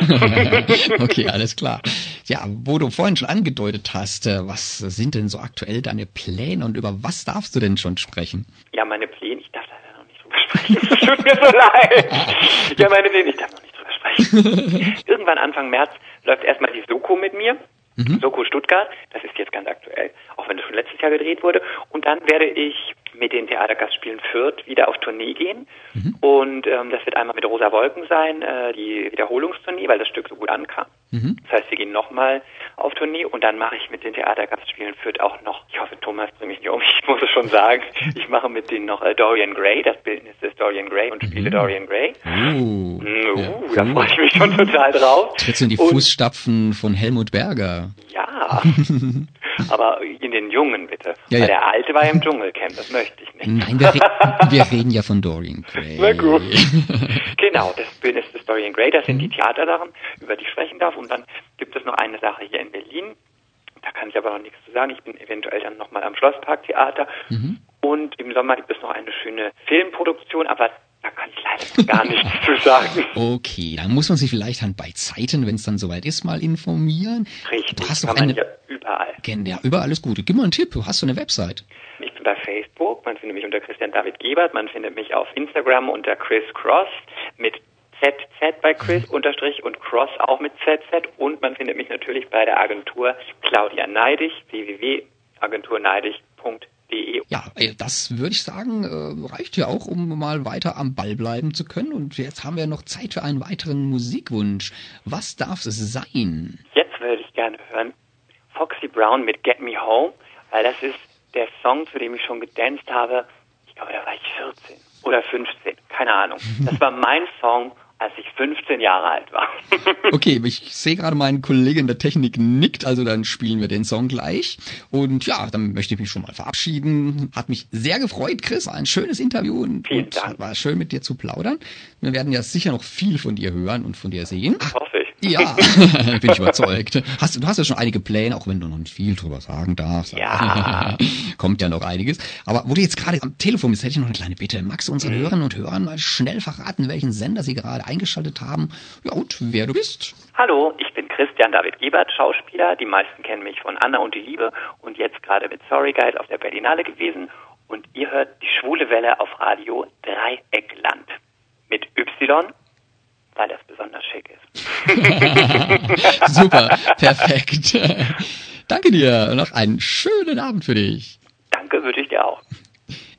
okay, alles klar. Ja, wo du vorhin schon angedeutet hast, äh, was sind denn so aktuell deine Pläne und über was darfst du denn schon sprechen? Ja, meine Pläne, ich darf leider noch nicht drüber sprechen. Es tut mir so leid. Ja, meine Pläne, ich darf noch nicht drüber sprechen. Irgendwann Anfang März läuft erstmal die Soko mit mir. Soko Stuttgart, das ist jetzt ganz aktuell, auch wenn das schon letztes Jahr gedreht wurde. Und dann werde ich mit den Theatergastspielen Fürth wieder auf Tournee gehen. Und ähm, das wird einmal mit Rosa Wolken sein, äh, die Wiederholungstournee, weil das Stück so gut ankam. Das heißt, wir gehen nochmal auf Tournee und dann mache ich mit den Theatergastspielen Fürth auch noch, ich hoffe, Thomas bringt mich nicht um, ich muss es schon sagen, ich mache mit denen noch äh, Dorian Gray, das Bildnis des Dorian Gray und spiele Dorian Gray. Oh, Mm, Uh, ja, da cool. freue ich mich schon total drauf. Trittst du in die Und- Fußstapfen von Helmut Berger? Ja, aber in den Jungen bitte. Ja, Weil ja. der Alte war im Dschungelcamp, das möchte ich nicht. Nein, wir, re wir reden ja von Dorian Gray. Na gut. Genau, das Bildnis des Dorian Gray, das Mhm. sind die Theatersachen, über die ich sprechen darf. Und dann gibt es noch eine Sache hier in Berlin. Da kann ich aber noch nichts zu sagen. Ich bin eventuell dann nochmal am Schlossparktheater. Mhm. Und im Sommer gibt es noch eine schöne Filmproduktion, aber da kann ich leider gar nichts zu sagen. Okay, dann muss man sich vielleicht dann bei Zeiten, wenn es dann soweit ist, mal informieren. Richtig, Du hast kann doch man eine... ja überall. Ja, überall ist gut. Gib mal einen Tipp. Du hast so eine Website. Ich bin bei Facebook, man findet mich unter Christian David Gebert, man findet mich auf Instagram unter Chris Cross mit ZZ bei Chris unterstrich und Cross auch mit ZZ und man findet mich natürlich bei der Agentur Claudia Neidig, www.agenturneidig.de. Ja, äh, das würde ich sagen, äh, reicht ja auch, um mal weiter am Ball bleiben zu können. Und jetzt haben wir noch Zeit für einen weiteren Musikwunsch. Was darf es sein? Jetzt würde ich gerne hören Foxy Brown mit Get Me Home, weil das ist der Song, zu dem ich schon gedanced habe. Ich glaube, da war ich 14 oder 15, keine Ahnung. Das war mein Song als ich 15 Jahre alt war. okay, ich sehe gerade, mein Kollege in der Technik nickt, also dann spielen wir den Song gleich. Und ja, dann möchte ich mich schon mal verabschieden. Hat mich sehr gefreut, Chris. War ein schönes Interview und, Vielen und war schön mit dir zu plaudern. Wir werden ja sicher noch viel von dir hören und von dir sehen. Hoffe ich. Ja, bin ich überzeugt. Hast, du hast ja schon einige Pläne, auch wenn du noch nicht viel drüber sagen darfst. Ja. Kommt ja noch einiges. Aber wo du jetzt gerade am Telefon bist, hätte ich noch eine kleine Bitte. Magst du unseren Hörerinnen und Hörern mal schnell verraten, welchen Sender sie gerade eingeschaltet haben? Ja, und wer du bist? Hallo, ich bin Christian David Gebert, Schauspieler. Die meisten kennen mich von Anna und die Liebe und jetzt gerade mit Sorry Guide auf der Berlinale gewesen. Und ihr hört die schwule Welle auf Radio Dreieckland. Mit Y, weil das besonders schick ist. Super, perfekt. Danke dir. Noch einen schönen Abend für dich. Danke, wünsche ich dir auch.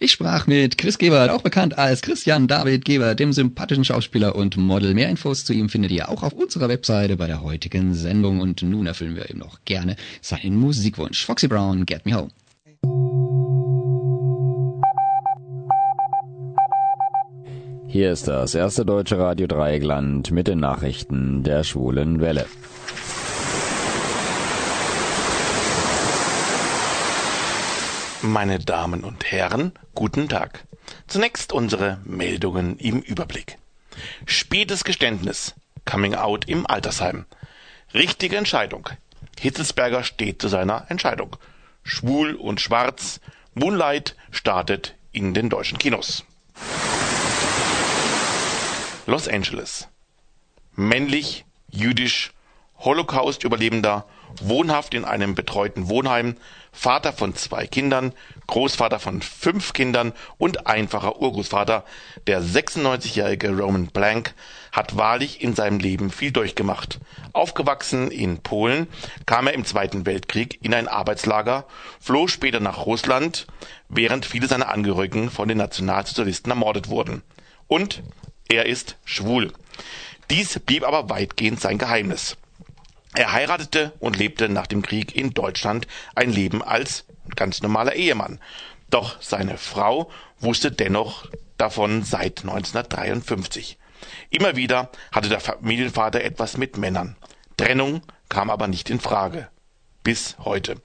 Ich sprach mit Chris Gebert, auch bekannt als Christian David Gebert, dem sympathischen Schauspieler und Model. Mehr Infos zu ihm findet ihr auch auf unserer Webseite bei der heutigen Sendung. Und nun erfüllen wir ihm noch gerne seinen Musikwunsch. Foxy Brown, Get Me Home. Hier ist das erste deutsche Radio Dreieckland mit den Nachrichten der schwulen Welle. Meine Damen und Herren, guten Tag. Zunächst unsere Meldungen im Überblick. Spätes Geständnis. Coming out im Altersheim. Richtige Entscheidung. Hitzelsberger steht zu seiner Entscheidung. Schwul und schwarz. Moonlight startet in den deutschen Kinos. Los Angeles. Männlich, jüdisch, Holocaust-Überlebender, wohnhaft in einem betreuten Wohnheim, Vater von zwei Kindern, Großvater von fünf Kindern und einfacher Urgroßvater, der 96-jährige Roman Blank hat wahrlich in seinem Leben viel durchgemacht. Aufgewachsen in Polen, kam er im Zweiten Weltkrieg in ein Arbeitslager, floh später nach Russland, während viele seiner Angehörigen von den Nationalsozialisten ermordet wurden. Und er ist schwul. Dies blieb aber weitgehend sein Geheimnis. Er heiratete und lebte nach dem Krieg in Deutschland ein Leben als ganz normaler Ehemann. Doch seine Frau wusste dennoch davon seit 1953. Immer wieder hatte der Familienvater etwas mit Männern. Trennung kam aber nicht in Frage. Bis heute.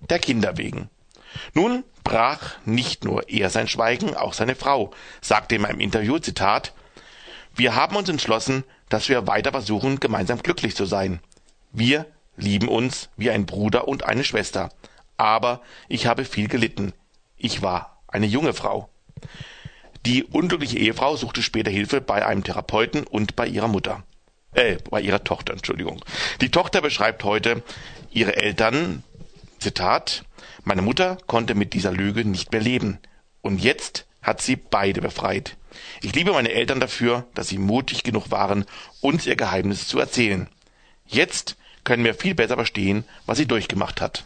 Der Kinder wegen. Nun brach nicht nur er sein Schweigen, auch seine Frau, sagte in einem Interview, Zitat, wir haben uns entschlossen, dass wir weiter versuchen, gemeinsam glücklich zu sein. Wir lieben uns wie ein Bruder und eine Schwester. Aber ich habe viel gelitten. Ich war eine junge Frau. Die unglückliche Ehefrau suchte später Hilfe bei einem Therapeuten und bei ihrer Mutter. Äh, bei ihrer Tochter, Entschuldigung. Die Tochter beschreibt heute ihre Eltern, Zitat, meine Mutter konnte mit dieser Lüge nicht mehr leben. Und jetzt hat sie beide befreit. Ich liebe meine Eltern dafür, dass sie mutig genug waren, uns ihr Geheimnis zu erzählen. Jetzt können wir viel besser verstehen, was sie durchgemacht hat.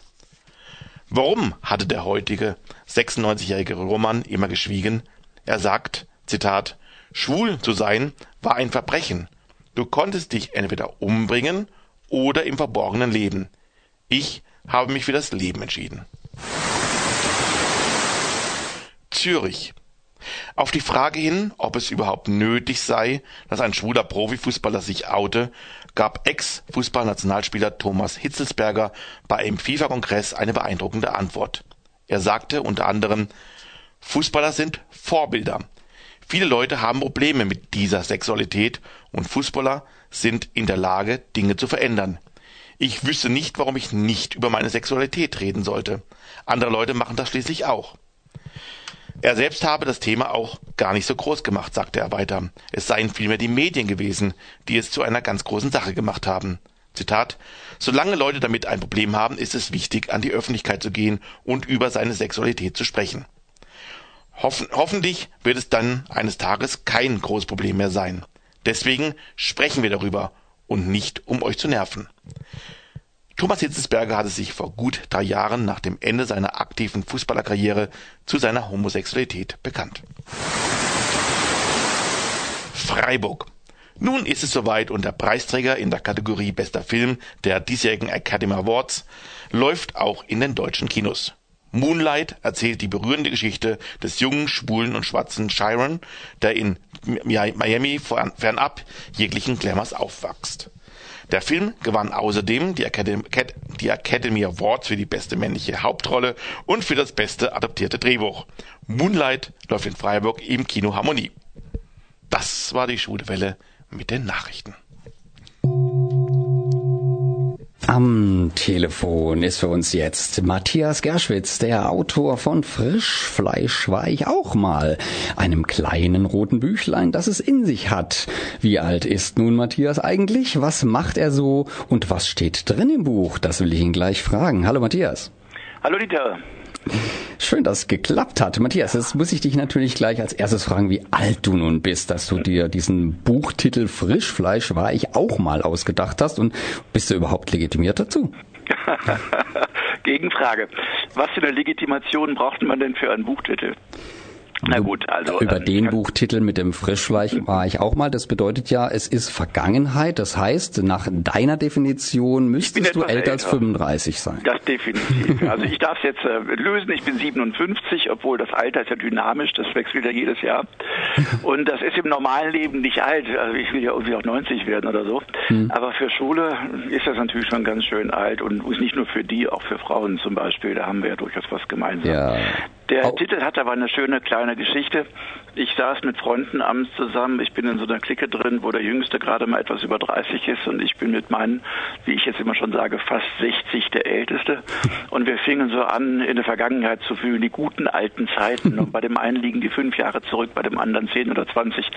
Warum hatte der heutige 96-jährige Roman immer geschwiegen? Er sagt, Zitat, schwul zu sein war ein Verbrechen. Du konntest dich entweder umbringen oder im Verborgenen leben. Ich habe mich für das Leben entschieden. Zürich. Auf die Frage hin, ob es überhaupt nötig sei, dass ein schwuler Profifußballer sich oute, gab Ex-Fußballnationalspieler Thomas Hitzelsberger bei einem FIFA-Kongress eine beeindruckende Antwort. Er sagte unter anderem, Fußballer sind Vorbilder. Viele Leute haben Probleme mit dieser Sexualität und Fußballer sind in der Lage, Dinge zu verändern. Ich wüsste nicht, warum ich nicht über meine Sexualität reden sollte. Andere Leute machen das schließlich auch. Er selbst habe das Thema auch gar nicht so groß gemacht, sagte er weiter. Es seien vielmehr die Medien gewesen, die es zu einer ganz großen Sache gemacht haben. Zitat Solange Leute damit ein Problem haben, ist es wichtig, an die Öffentlichkeit zu gehen und über seine Sexualität zu sprechen. Hoffen, hoffentlich wird es dann eines Tages kein großes Problem mehr sein. Deswegen sprechen wir darüber und nicht, um euch zu nerven. Thomas Hitzelsberger hatte sich vor gut drei Jahren nach dem Ende seiner aktiven Fußballerkarriere zu seiner Homosexualität bekannt. Freiburg. Nun ist es soweit und der Preisträger in der Kategorie Bester Film der diesjährigen Academy Awards läuft auch in den deutschen Kinos. Moonlight erzählt die berührende Geschichte des jungen, schwulen und schwarzen Chiron, der in Miami fernab jeglichen Glamours aufwächst. Der Film gewann außerdem die Academy, die Academy Awards für die beste männliche Hauptrolle und für das beste adaptierte Drehbuch. Moonlight läuft in Freiburg im Kino Harmonie. Das war die Schulwelle mit den Nachrichten. Am Telefon ist für uns jetzt Matthias Gerschwitz, der Autor von Frischfleisch war ich auch mal, einem kleinen roten Büchlein, das es in sich hat. Wie alt ist nun Matthias eigentlich? Was macht er so? Und was steht drin im Buch? Das will ich ihn gleich fragen. Hallo Matthias. Hallo Dieter. Schön, dass es geklappt hat. Matthias, jetzt muss ich dich natürlich gleich als erstes fragen, wie alt du nun bist, dass du dir diesen Buchtitel Frischfleisch war ich auch mal ausgedacht hast und bist du überhaupt legitimiert dazu? Gegenfrage. Was für eine Legitimation braucht man denn für einen Buchtitel? Na gut, also. Über ähm, den Buchtitel mit dem Frischfleisch war ich auch mal. Das bedeutet ja, es ist Vergangenheit. Das heißt, nach deiner Definition müsstest du älter, älter, als 35 sein. Das definitiv. Also ich darf es jetzt äh, lösen. Ich bin 57, obwohl das Alter ist ja dynamisch. Das wechselt ja jedes Jahr. Und das ist im normalen Leben nicht alt. Also ich will ja irgendwie auch 90 werden oder so. Hm. Aber für Schule ist das natürlich schon ganz schön alt. Und nicht nur für die, auch für Frauen zum Beispiel. Da haben wir ja durchaus was gemeinsam. Ja. Der oh. Titel hat aber eine schöne kleine Geschichte. Ich saß mit Freunden abends zusammen. Ich bin in so einer Clique drin, wo der Jüngste gerade mal etwas über 30 ist und ich bin mit meinen, wie ich jetzt immer schon sage, fast 60 der Älteste. Und wir fingen so an, in der Vergangenheit zu fühlen, die guten alten Zeiten. Und bei dem einen liegen die fünf Jahre zurück, bei dem anderen zehn oder 20.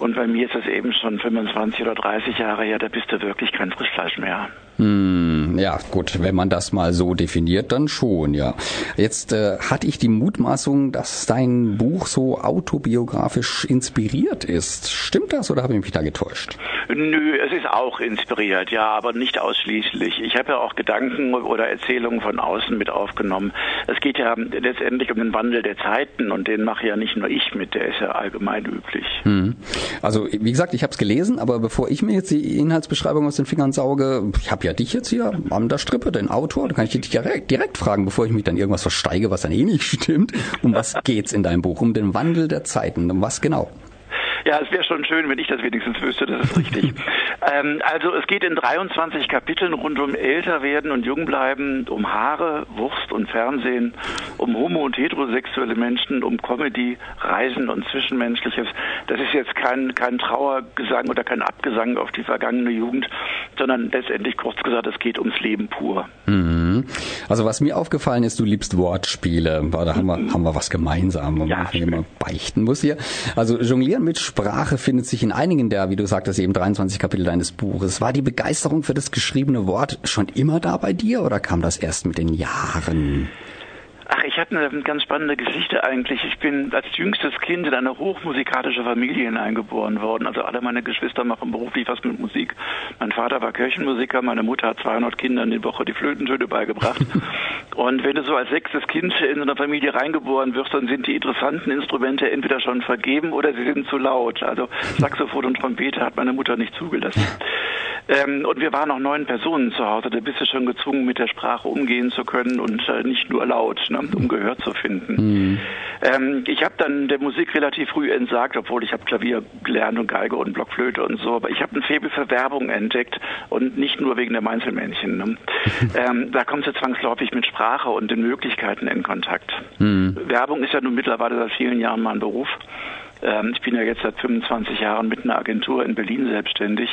Und bei mir ist es eben schon 25 oder 30 Jahre her, da bist du wirklich kein Frischfleisch mehr. Hm, ja, gut, wenn man das mal so definiert, dann schon, ja. Jetzt äh, hatte ich die Mutmaßung, dass dein Buch so autobiografisch inspiriert ist. Stimmt das oder habe ich mich da getäuscht? Nö, es ist auch inspiriert, ja, aber nicht ausschließlich. Ich habe ja auch Gedanken oder Erzählungen von außen mit aufgenommen. Es geht ja letztendlich um den Wandel der Zeiten und den mache ja nicht nur ich mit, der ist ja allgemein üblich. Hm. Also, wie gesagt, ich habe es gelesen, aber bevor ich mir jetzt die Inhaltsbeschreibung aus den Fingern sauge, ich habe ja dich jetzt hier an der Strippe, den Autor, da kann ich dich direkt, direkt fragen, bevor ich mich dann irgendwas versteige, was dann eh nicht stimmt. Um was geht's in deinem Buch? Um den Wandel der Zeiten. Um was genau? Ja, es wäre schon schön, wenn ich das wenigstens wüsste, das ist richtig. ähm, also es geht in 23 Kapiteln rund um Älterwerden und Jungbleiben, um Haare, Wurst und Fernsehen, um homo- und heterosexuelle Menschen, um Comedy, Reisen und Zwischenmenschliches. Das ist jetzt kein, kein Trauergesang oder kein Abgesang auf die vergangene Jugend, sondern letztendlich kurz gesagt, es geht ums Leben pur. Mhm. Also was mir aufgefallen ist, du liebst Wortspiele. Da haben wir, haben wir was gemeinsam, wo ja, man beichten muss hier. Also jonglieren mit Sprache findet sich in einigen der, wie du sagtest, eben 23 Kapitel deines Buches. War die Begeisterung für das geschriebene Wort schon immer da bei dir oder kam das erst mit den Jahren? Ach, ich hatte eine ganz spannende Geschichte eigentlich. Ich bin als jüngstes Kind in eine hochmusikalische Familie hineingeboren worden. Also alle meine Geschwister machen beruflich was mit Musik. Mein Vater war Kirchenmusiker, meine Mutter hat 200 Kindern die Woche die Flötentöne beigebracht. Und wenn du so als sechstes Kind in so eine Familie reingeboren wirst, dann sind die interessanten Instrumente entweder schon vergeben oder sie sind zu laut. Also Saxophon und Trompete hat meine Mutter nicht zugelassen. Ähm, und wir waren noch neun Personen zu Hause. Da bist du schon gezwungen, mit der Sprache umgehen zu können und äh, nicht nur laut, ne, um Gehör zu finden. Mhm. Ähm, ich habe dann der Musik relativ früh entsagt, obwohl ich habe Klavier gelernt und Geige und Blockflöte und so. Aber ich habe ein Faible für Werbung entdeckt und nicht nur wegen der Mainzelmännchen. Ne? ähm, da kommst du zwangsläufig mit Sprache und den Möglichkeiten in Kontakt. Mhm. Werbung ist ja nun mittlerweile seit vielen Jahren mein Beruf. Ähm, ich bin ja jetzt seit 25 Jahren mit einer Agentur in Berlin selbstständig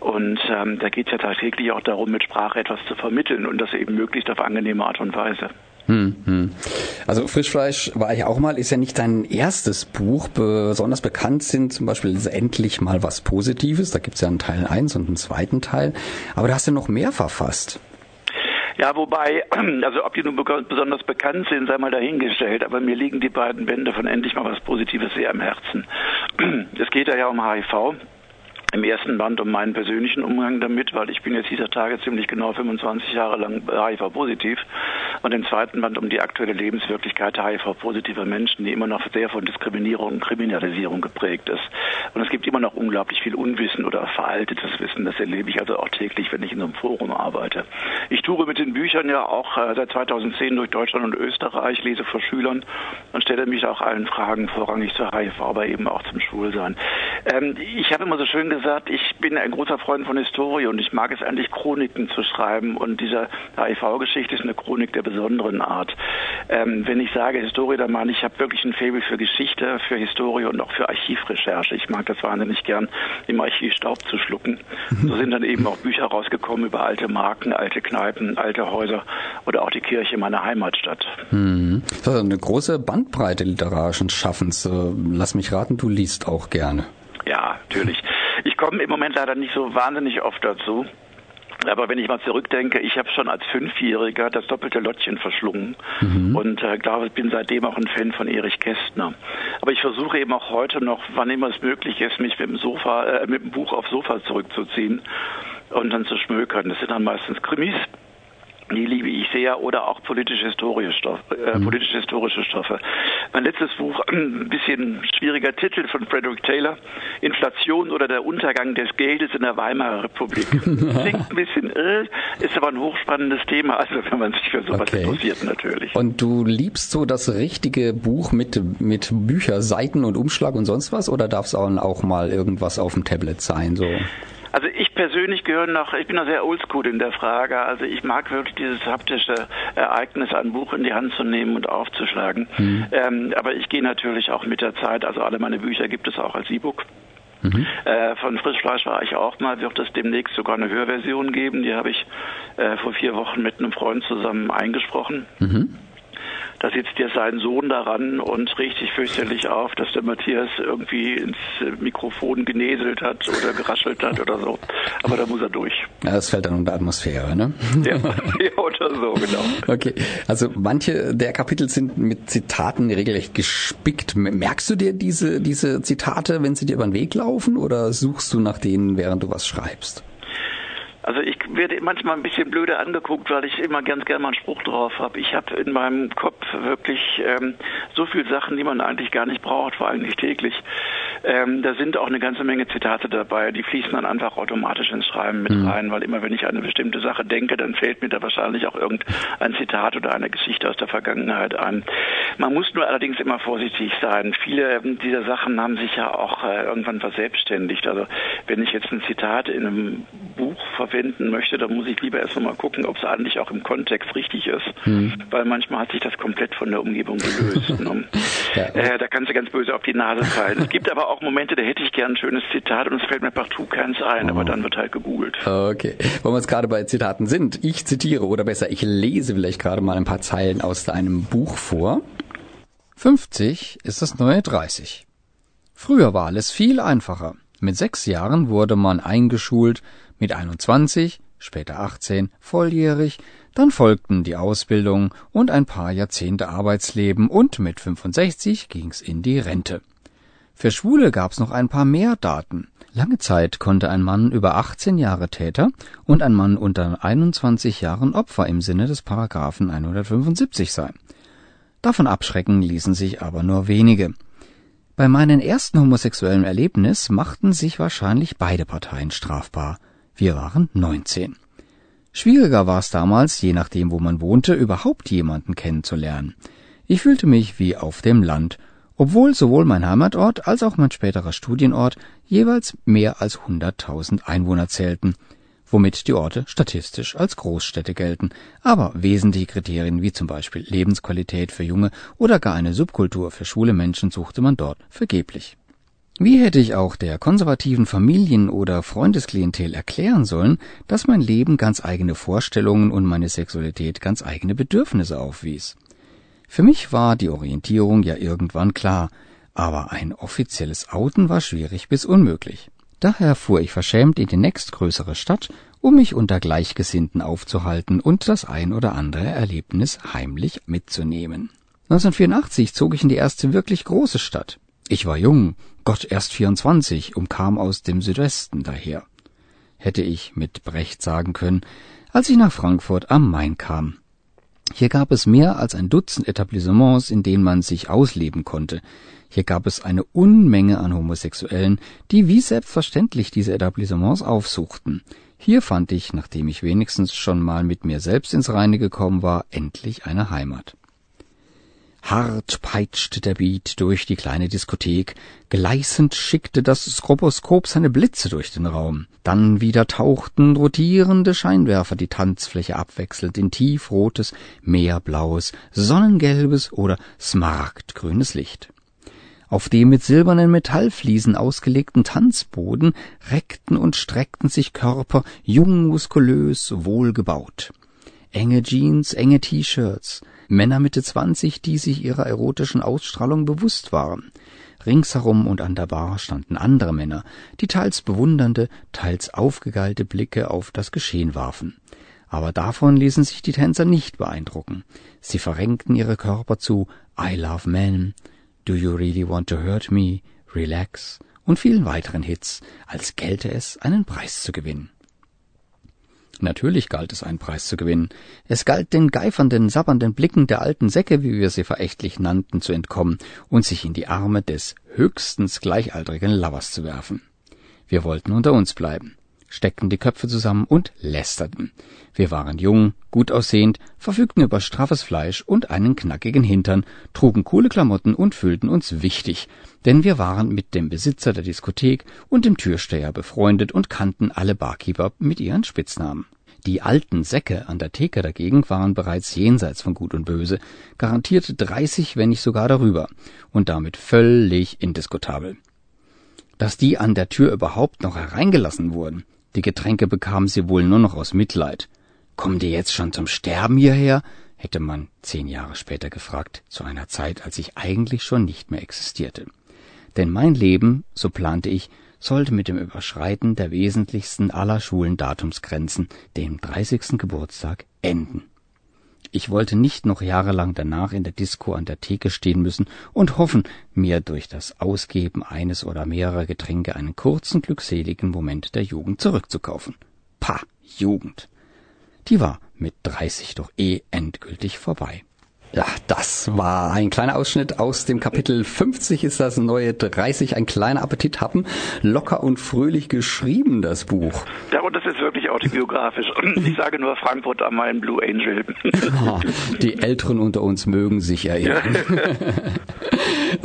und ähm, da geht es ja tagtäglich auch darum, mit Sprache etwas zu vermitteln und das eben möglichst auf angenehme Art und Weise. Hm, hm. Also Frischfleisch war ich auch mal, ist ja nicht dein erstes Buch. Besonders bekannt sind zum Beispiel endlich mal was Positives. Da gibt es ja einen Teil 1 und einen zweiten Teil. Aber da hast du noch mehr verfasst. Ja, wobei, also ob die nun besonders bekannt sind, sei mal dahingestellt, aber mir liegen die beiden Bände von Endlich mal was Positives sehr am Herzen. Es geht ja um HIV im ersten Band um meinen persönlichen Umgang damit, weil ich bin jetzt dieser Tage ziemlich genau 25 Jahre lang HIV-positiv und im zweiten Band um die aktuelle Lebenswirklichkeit HIV-positiver Menschen, die immer noch sehr von Diskriminierung und Kriminalisierung geprägt ist. Und es gibt immer noch unglaublich viel Unwissen oder veraltetes Wissen. Das erlebe ich also auch täglich, wenn ich in so einem Forum arbeite. Ich tue mit den Büchern ja auch äh, seit 2010 durch Deutschland und Österreich, lese vor Schülern und stelle mich auch allen Fragen vorrangig zur HIV, aber eben auch zum Schwulsein. Ähm, ich habe immer so schön gesagt, ich bin ein großer Freund von Historie und ich mag es eigentlich, Chroniken zu schreiben. Und diese HIV-Geschichte ist eine Chronik der besonderen Art. Ähm, wenn ich sage Historie, dann meine ich, ich habe wirklich ein Faible für Geschichte, für Historie und auch für Archivrecherche. Ich mag das wahnsinnig gern, im Archiv Staub zu schlucken. So sind dann eben auch Bücher rausgekommen über alte Marken, alte Kneipen, alte Häuser oder auch die Kirche meiner Heimatstadt. Mhm. Das ist eine große Bandbreite literarischen Schaffens. Äh, lass mich raten, du liest auch gerne. Ja, natürlich. Ich komme im Moment leider nicht so wahnsinnig oft dazu. Aber wenn ich mal zurückdenke, ich habe schon als Fünfjähriger das doppelte Lottchen verschlungen mhm. und äh, glaube, ich bin seitdem auch ein Fan von Erich Kästner. Aber ich versuche eben auch heute noch, wann immer es möglich ist, mich mit dem Sofa, äh, mit dem Buch aufs Sofa zurückzuziehen und dann zu schmökern. Das sind dann meistens Krimis die liebe ich sehr, oder auch politisch-historische Stoffe, äh, mhm. politisch-historische Stoffe. Mein letztes Buch, ein bisschen schwieriger Titel von Frederick Taylor, Inflation oder der Untergang des Geldes in der Weimarer Republik. Klingt ein bisschen, äh, ist aber ein hochspannendes Thema, also wenn man sich für sowas okay. interessiert natürlich. Und du liebst so das richtige Buch mit, mit Bücher, Seiten und Umschlag und sonst was, oder darf es auch mal irgendwas auf dem Tablet sein, so? Also ich persönlich gehöre noch, ich bin noch sehr oldschool in der Frage. Also ich mag wirklich dieses haptische Ereignis, ein Buch in die Hand zu nehmen und aufzuschlagen. Mhm. Ähm, aber ich gehe natürlich auch mit der Zeit, also alle meine Bücher gibt es auch als E-Book. Mhm. Äh, von Frischfleisch war ich auch mal, wird es demnächst sogar eine Hörversion geben. Die habe ich äh, vor vier Wochen mit einem Freund zusammen eingesprochen. Mhm. Da sitzt ja sein Sohn daran und regt sich fürchterlich auf, dass der Matthias irgendwie ins Mikrofon geneselt hat oder geraschelt hat oder so. Aber da muss er durch. Ja, das fällt dann unter Atmosphäre, ne? Ja, ja oder so, genau. Okay, also manche der Kapitel sind mit Zitaten regelrecht gespickt. Merkst du dir diese, diese Zitate, wenn sie dir über den Weg laufen oder suchst du nach denen, während du was schreibst? Also ich werde manchmal ein bisschen blöde angeguckt, weil ich immer ganz gerne mal einen Spruch drauf habe. Ich habe in meinem Kopf wirklich ähm, so viele Sachen, die man eigentlich gar nicht braucht, vor allem nicht täglich. Ähm, da sind auch eine ganze Menge Zitate dabei, die fließen dann einfach automatisch ins Schreiben mit mhm. rein, weil immer wenn ich an eine bestimmte Sache denke, dann fällt mir da wahrscheinlich auch irgendein Zitat oder eine Geschichte aus der Vergangenheit ein. Man muss nur allerdings immer vorsichtig sein. Viele dieser Sachen haben sich ja auch äh, irgendwann verselbstständigt. Also wenn ich jetzt ein Zitat in einem Buch verwenden möchte, dann muss ich lieber erst mal gucken, ob es eigentlich auch im Kontext richtig ist, hm. weil manchmal hat sich das komplett von der Umgebung gelöst. ne? ja. äh, da kannst du ganz böse auf die Nase fallen. es gibt aber auch Momente, da hätte ich gern ein schönes Zitat und es fällt mir partout keins ein, oh. aber dann wird halt gegoogelt. Okay, wo wir jetzt gerade bei Zitaten sind, ich zitiere oder besser, ich lese vielleicht gerade mal ein paar Zeilen aus deinem Buch vor. 50 ist das neue 30. Früher war alles viel einfacher. Mit sechs Jahren wurde man eingeschult, mit 21, später 18, volljährig, dann folgten die Ausbildung und ein paar Jahrzehnte Arbeitsleben und mit 65 ging's in die Rente. Für Schwule gab's noch ein paar mehr Daten. Lange Zeit konnte ein Mann über 18 Jahre Täter und ein Mann unter 21 Jahren Opfer im Sinne des Paragraphen 175 sein. Davon abschrecken ließen sich aber nur wenige. Bei meinem ersten homosexuellen Erlebnis machten sich wahrscheinlich beide Parteien strafbar. Wir waren 19. Schwieriger war es damals, je nachdem, wo man wohnte, überhaupt jemanden kennenzulernen. Ich fühlte mich wie auf dem Land, obwohl sowohl mein Heimatort als auch mein späterer Studienort jeweils mehr als 100.000 Einwohner zählten, womit die Orte statistisch als Großstädte gelten, aber wesentliche Kriterien wie zum Beispiel Lebensqualität für junge oder gar eine Subkultur für schwule Menschen suchte man dort vergeblich. Wie hätte ich auch der konservativen Familien- oder Freundesklientel erklären sollen, dass mein Leben ganz eigene Vorstellungen und meine Sexualität ganz eigene Bedürfnisse aufwies? Für mich war die Orientierung ja irgendwann klar, aber ein offizielles Outen war schwierig bis unmöglich. Daher fuhr ich verschämt in die nächstgrößere Stadt, um mich unter Gleichgesinnten aufzuhalten und das ein oder andere Erlebnis heimlich mitzunehmen. 1984 zog ich in die erste wirklich große Stadt. Ich war jung, Gott erst 24 und kam aus dem Südwesten daher. Hätte ich mit Brecht sagen können, als ich nach Frankfurt am Main kam. Hier gab es mehr als ein Dutzend Etablissements, in denen man sich ausleben konnte. Hier gab es eine Unmenge an Homosexuellen, die wie selbstverständlich diese Etablissements aufsuchten. Hier fand ich, nachdem ich wenigstens schon mal mit mir selbst ins Reine gekommen war, endlich eine Heimat. Hart peitschte der Beat durch die kleine Diskothek, gleißend schickte das Skroboskop seine Blitze durch den Raum. Dann wieder tauchten rotierende Scheinwerfer die Tanzfläche abwechselnd in tiefrotes, meerblaues, sonnengelbes oder smaragdgrünes Licht. Auf dem mit silbernen Metallfliesen ausgelegten Tanzboden reckten und streckten sich Körper, jung, muskulös, wohlgebaut. Enge Jeans, enge T-Shirts, Männer Mitte 20, die sich ihrer erotischen Ausstrahlung bewusst waren. Ringsherum und an der Bar standen andere Männer, die teils bewundernde, teils aufgegeilte Blicke auf das Geschehen warfen. Aber davon ließen sich die Tänzer nicht beeindrucken. Sie verrenkten ihre Körper zu I love men, Do you really want to hurt me, Relax und vielen weiteren Hits, als gelte es, einen Preis zu gewinnen. Natürlich galt es, einen Preis zu gewinnen. Es galt den geifernden, sabbernden Blicken der alten Säcke, wie wir sie verächtlich nannten, zu entkommen und sich in die Arme des höchstens gleichaltrigen Lovers zu werfen. Wir wollten unter uns bleiben, steckten die Köpfe zusammen und lästerten. Wir waren jung, gut aussehend, verfügten über straffes Fleisch und einen knackigen Hintern, trugen coole Klamotten und fühlten uns wichtig, denn wir waren mit dem Besitzer der Diskothek und dem Türsteher befreundet und kannten alle Barkeeper mit ihren Spitznamen. Die alten Säcke an der Theke dagegen waren bereits jenseits von Gut und Böse, garantiert 30, wenn nicht sogar darüber, und damit völlig indiskutabel. Dass die an der Tür überhaupt noch hereingelassen wurden, die Getränke bekamen sie wohl nur noch aus Mitleid. Kommen die jetzt schon zum Sterben hierher? hätte man zehn Jahre später gefragt, zu einer Zeit, als ich eigentlich schon nicht mehr existierte. Denn mein Leben, so plante ich, sollte mit dem Überschreiten der wesentlichsten aller Schulendatumsgrenzen, dem 30. Geburtstag, enden. Ich wollte nicht noch jahrelang danach in der Disco an der Theke stehen müssen und hoffen, mir durch das Ausgeben eines oder mehrerer Getränke einen kurzen glückseligen Moment der Jugend zurückzukaufen. Pah, Jugend. Die war mit 30 doch eh endgültig vorbei. Ja, das war ein kleiner Ausschnitt aus dem Kapitel 50 ist das neue 30, ein kleiner Appetit haben. Locker und fröhlich geschrieben, das Buch. Ja, und das ist wirklich autobiografisch. Ich sage nur Frankfurt am Main Blue Angel. Die Älteren unter uns mögen sich erinnern.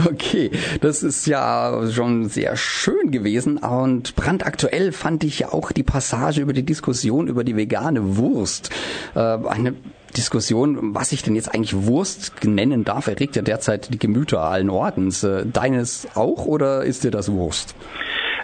Okay, das ist ja schon sehr schön gewesen und brandaktuell fand ich ja auch die Passage über die Diskussion über die vegane Wurst. Äh, eine Diskussion, was ich denn jetzt eigentlich Wurst nennen darf, erregt ja derzeit die Gemüter allen Ordens. Äh, deines auch oder ist dir das Wurst?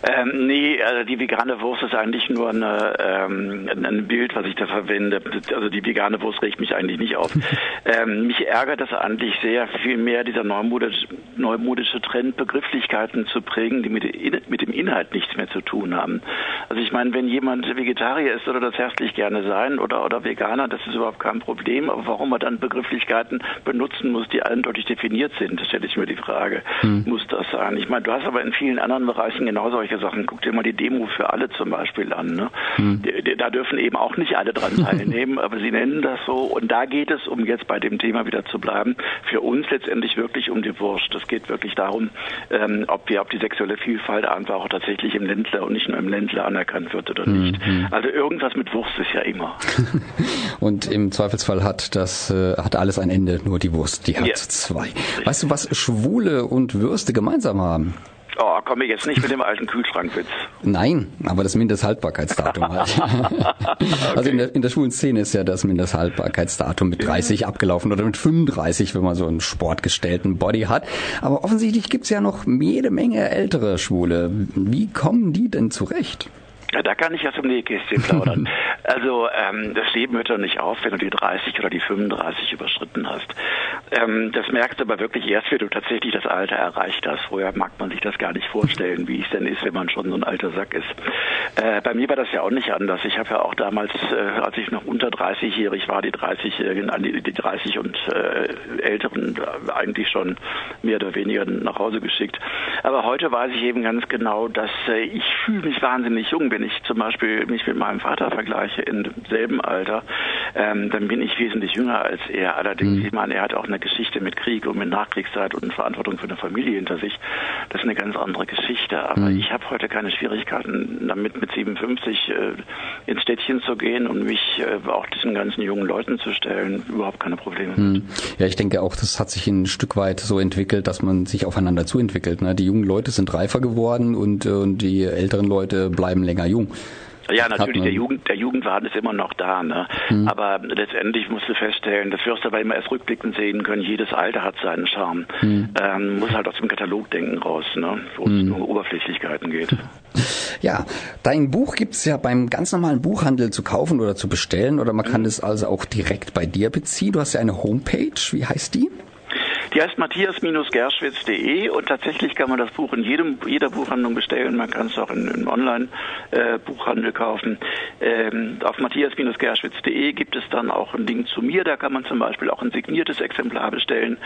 Ähm, nee, also die vegane Wurst ist eigentlich nur eine, ähm, ein Bild, was ich da verwende. Also die vegane Wurst regt mich eigentlich nicht auf. ähm, mich ärgert das eigentlich sehr viel mehr, dieser neumodische, neumodische Trend, Begrifflichkeiten zu prägen, die mit, mit dem Inhalt nichts mehr zu tun haben. Also ich meine, wenn jemand Vegetarier ist oder das herzlich gerne sein oder, oder Veganer, das ist überhaupt kein Problem. Aber warum man dann Begrifflichkeiten benutzen muss, die eindeutig definiert sind, das stelle ich mir die Frage. Hm. Muss das sein? Ich meine, du hast aber in vielen anderen Bereichen genau solche Sachen. Guck dir mal die Demo für alle zum Beispiel an. Ne? Hm. Da dürfen eben auch nicht alle dran teilnehmen, aber sie nennen das so. Und da geht es, um jetzt bei dem Thema wieder zu bleiben, für uns letztendlich wirklich um die Wurst. Es geht wirklich darum, ähm, ob wir, ob die sexuelle Vielfalt einfach auch tatsächlich im Ländler und nicht nur im Ländler anerkannt wird oder nicht. Mhm. Also irgendwas mit Wurst ist ja immer. und im Zweifelsfall hat das äh, hat alles ein Ende, nur die Wurst, die hat ja. zwei. Weißt du, was Schwule und Würste gemeinsam haben? Oh, komme ich jetzt nicht mit dem alten Kühlschrankwitz. Nein, aber das Mindesthaltbarkeitsdatum halt. okay. Also in der, in der schwulen Szene ist ja das Mindesthaltbarkeitsdatum mit 30 abgelaufen oder mit 35, wenn man so einen sportgestellten Body hat. Aber offensichtlich gibt's ja noch jede Menge ältere Schwule. Wie kommen die denn zurecht? Ja, da kann ich aus dem Nähkästchen plaudern. also ähm, das Leben hört doch nicht auf, wenn du die 30 oder die 35 überschritten hast. Ähm, das merkst du aber wirklich erst, wenn du tatsächlich das Alter erreicht hast. Vorher mag man sich das gar nicht vorstellen, wie es denn ist, wenn man schon so ein alter Sack ist. Äh, bei mir war das ja auch nicht anders. Ich habe ja auch damals, äh, als ich noch unter 30-jährig war, die 30, äh, die, die 30 und äh, Älteren eigentlich schon mehr oder weniger nach Hause geschickt. Aber heute weiß ich eben ganz genau, dass äh, ich fühle mich wahnsinnig jung wenn ich zum Beispiel mich mit meinem Vater vergleiche in demselben Alter, ähm, dann bin ich wesentlich jünger als er. Allerdings, ich meine, er hat auch eine Geschichte mit Krieg und mit Nachkriegszeit und Verantwortung für eine Familie hinter sich. Das ist eine ganz andere Geschichte. Aber ich habe heute keine Schwierigkeiten damit, mit 57 äh, ins Städtchen zu gehen und mich äh, auch diesen ganzen jungen Leuten zu stellen. Überhaupt keine Probleme. mit. Ja, ich denke auch, das hat sich ein Stück weit so entwickelt, dass man sich aufeinander zuentwickelt. Ne? Die jungen Leute sind reifer geworden und, äh, und die älteren Leute bleiben länger jung. Ja, natürlich, der, Jugend, der Jugendwahn ist immer noch da. Ne? Aber letztendlich musst du feststellen, das wirst du aber immer erst rückblickend sehen können, jedes Alter hat seinen Charme. Ähm, muss halt aus dem Katalogdenken raus, ne? wo es nur um Oberflächlichkeiten geht. Ja, dein Buch gibt's ja beim ganz normalen Buchhandel zu kaufen oder zu bestellen oder man kann es also auch direkt bei dir beziehen. Du hast ja eine Homepage, wie heißt die? Die heißt matthias-gerschwitz.de und tatsächlich kann man das Buch in jedem, jeder Buchhandlung bestellen. Man kann es auch in, im Online-Buchhandel kaufen. Ähm, auf matthias-gerschwitz.de gibt es dann auch einen Link zu mir. Da kann man zum Beispiel auch ein signiertes Exemplar bestellen.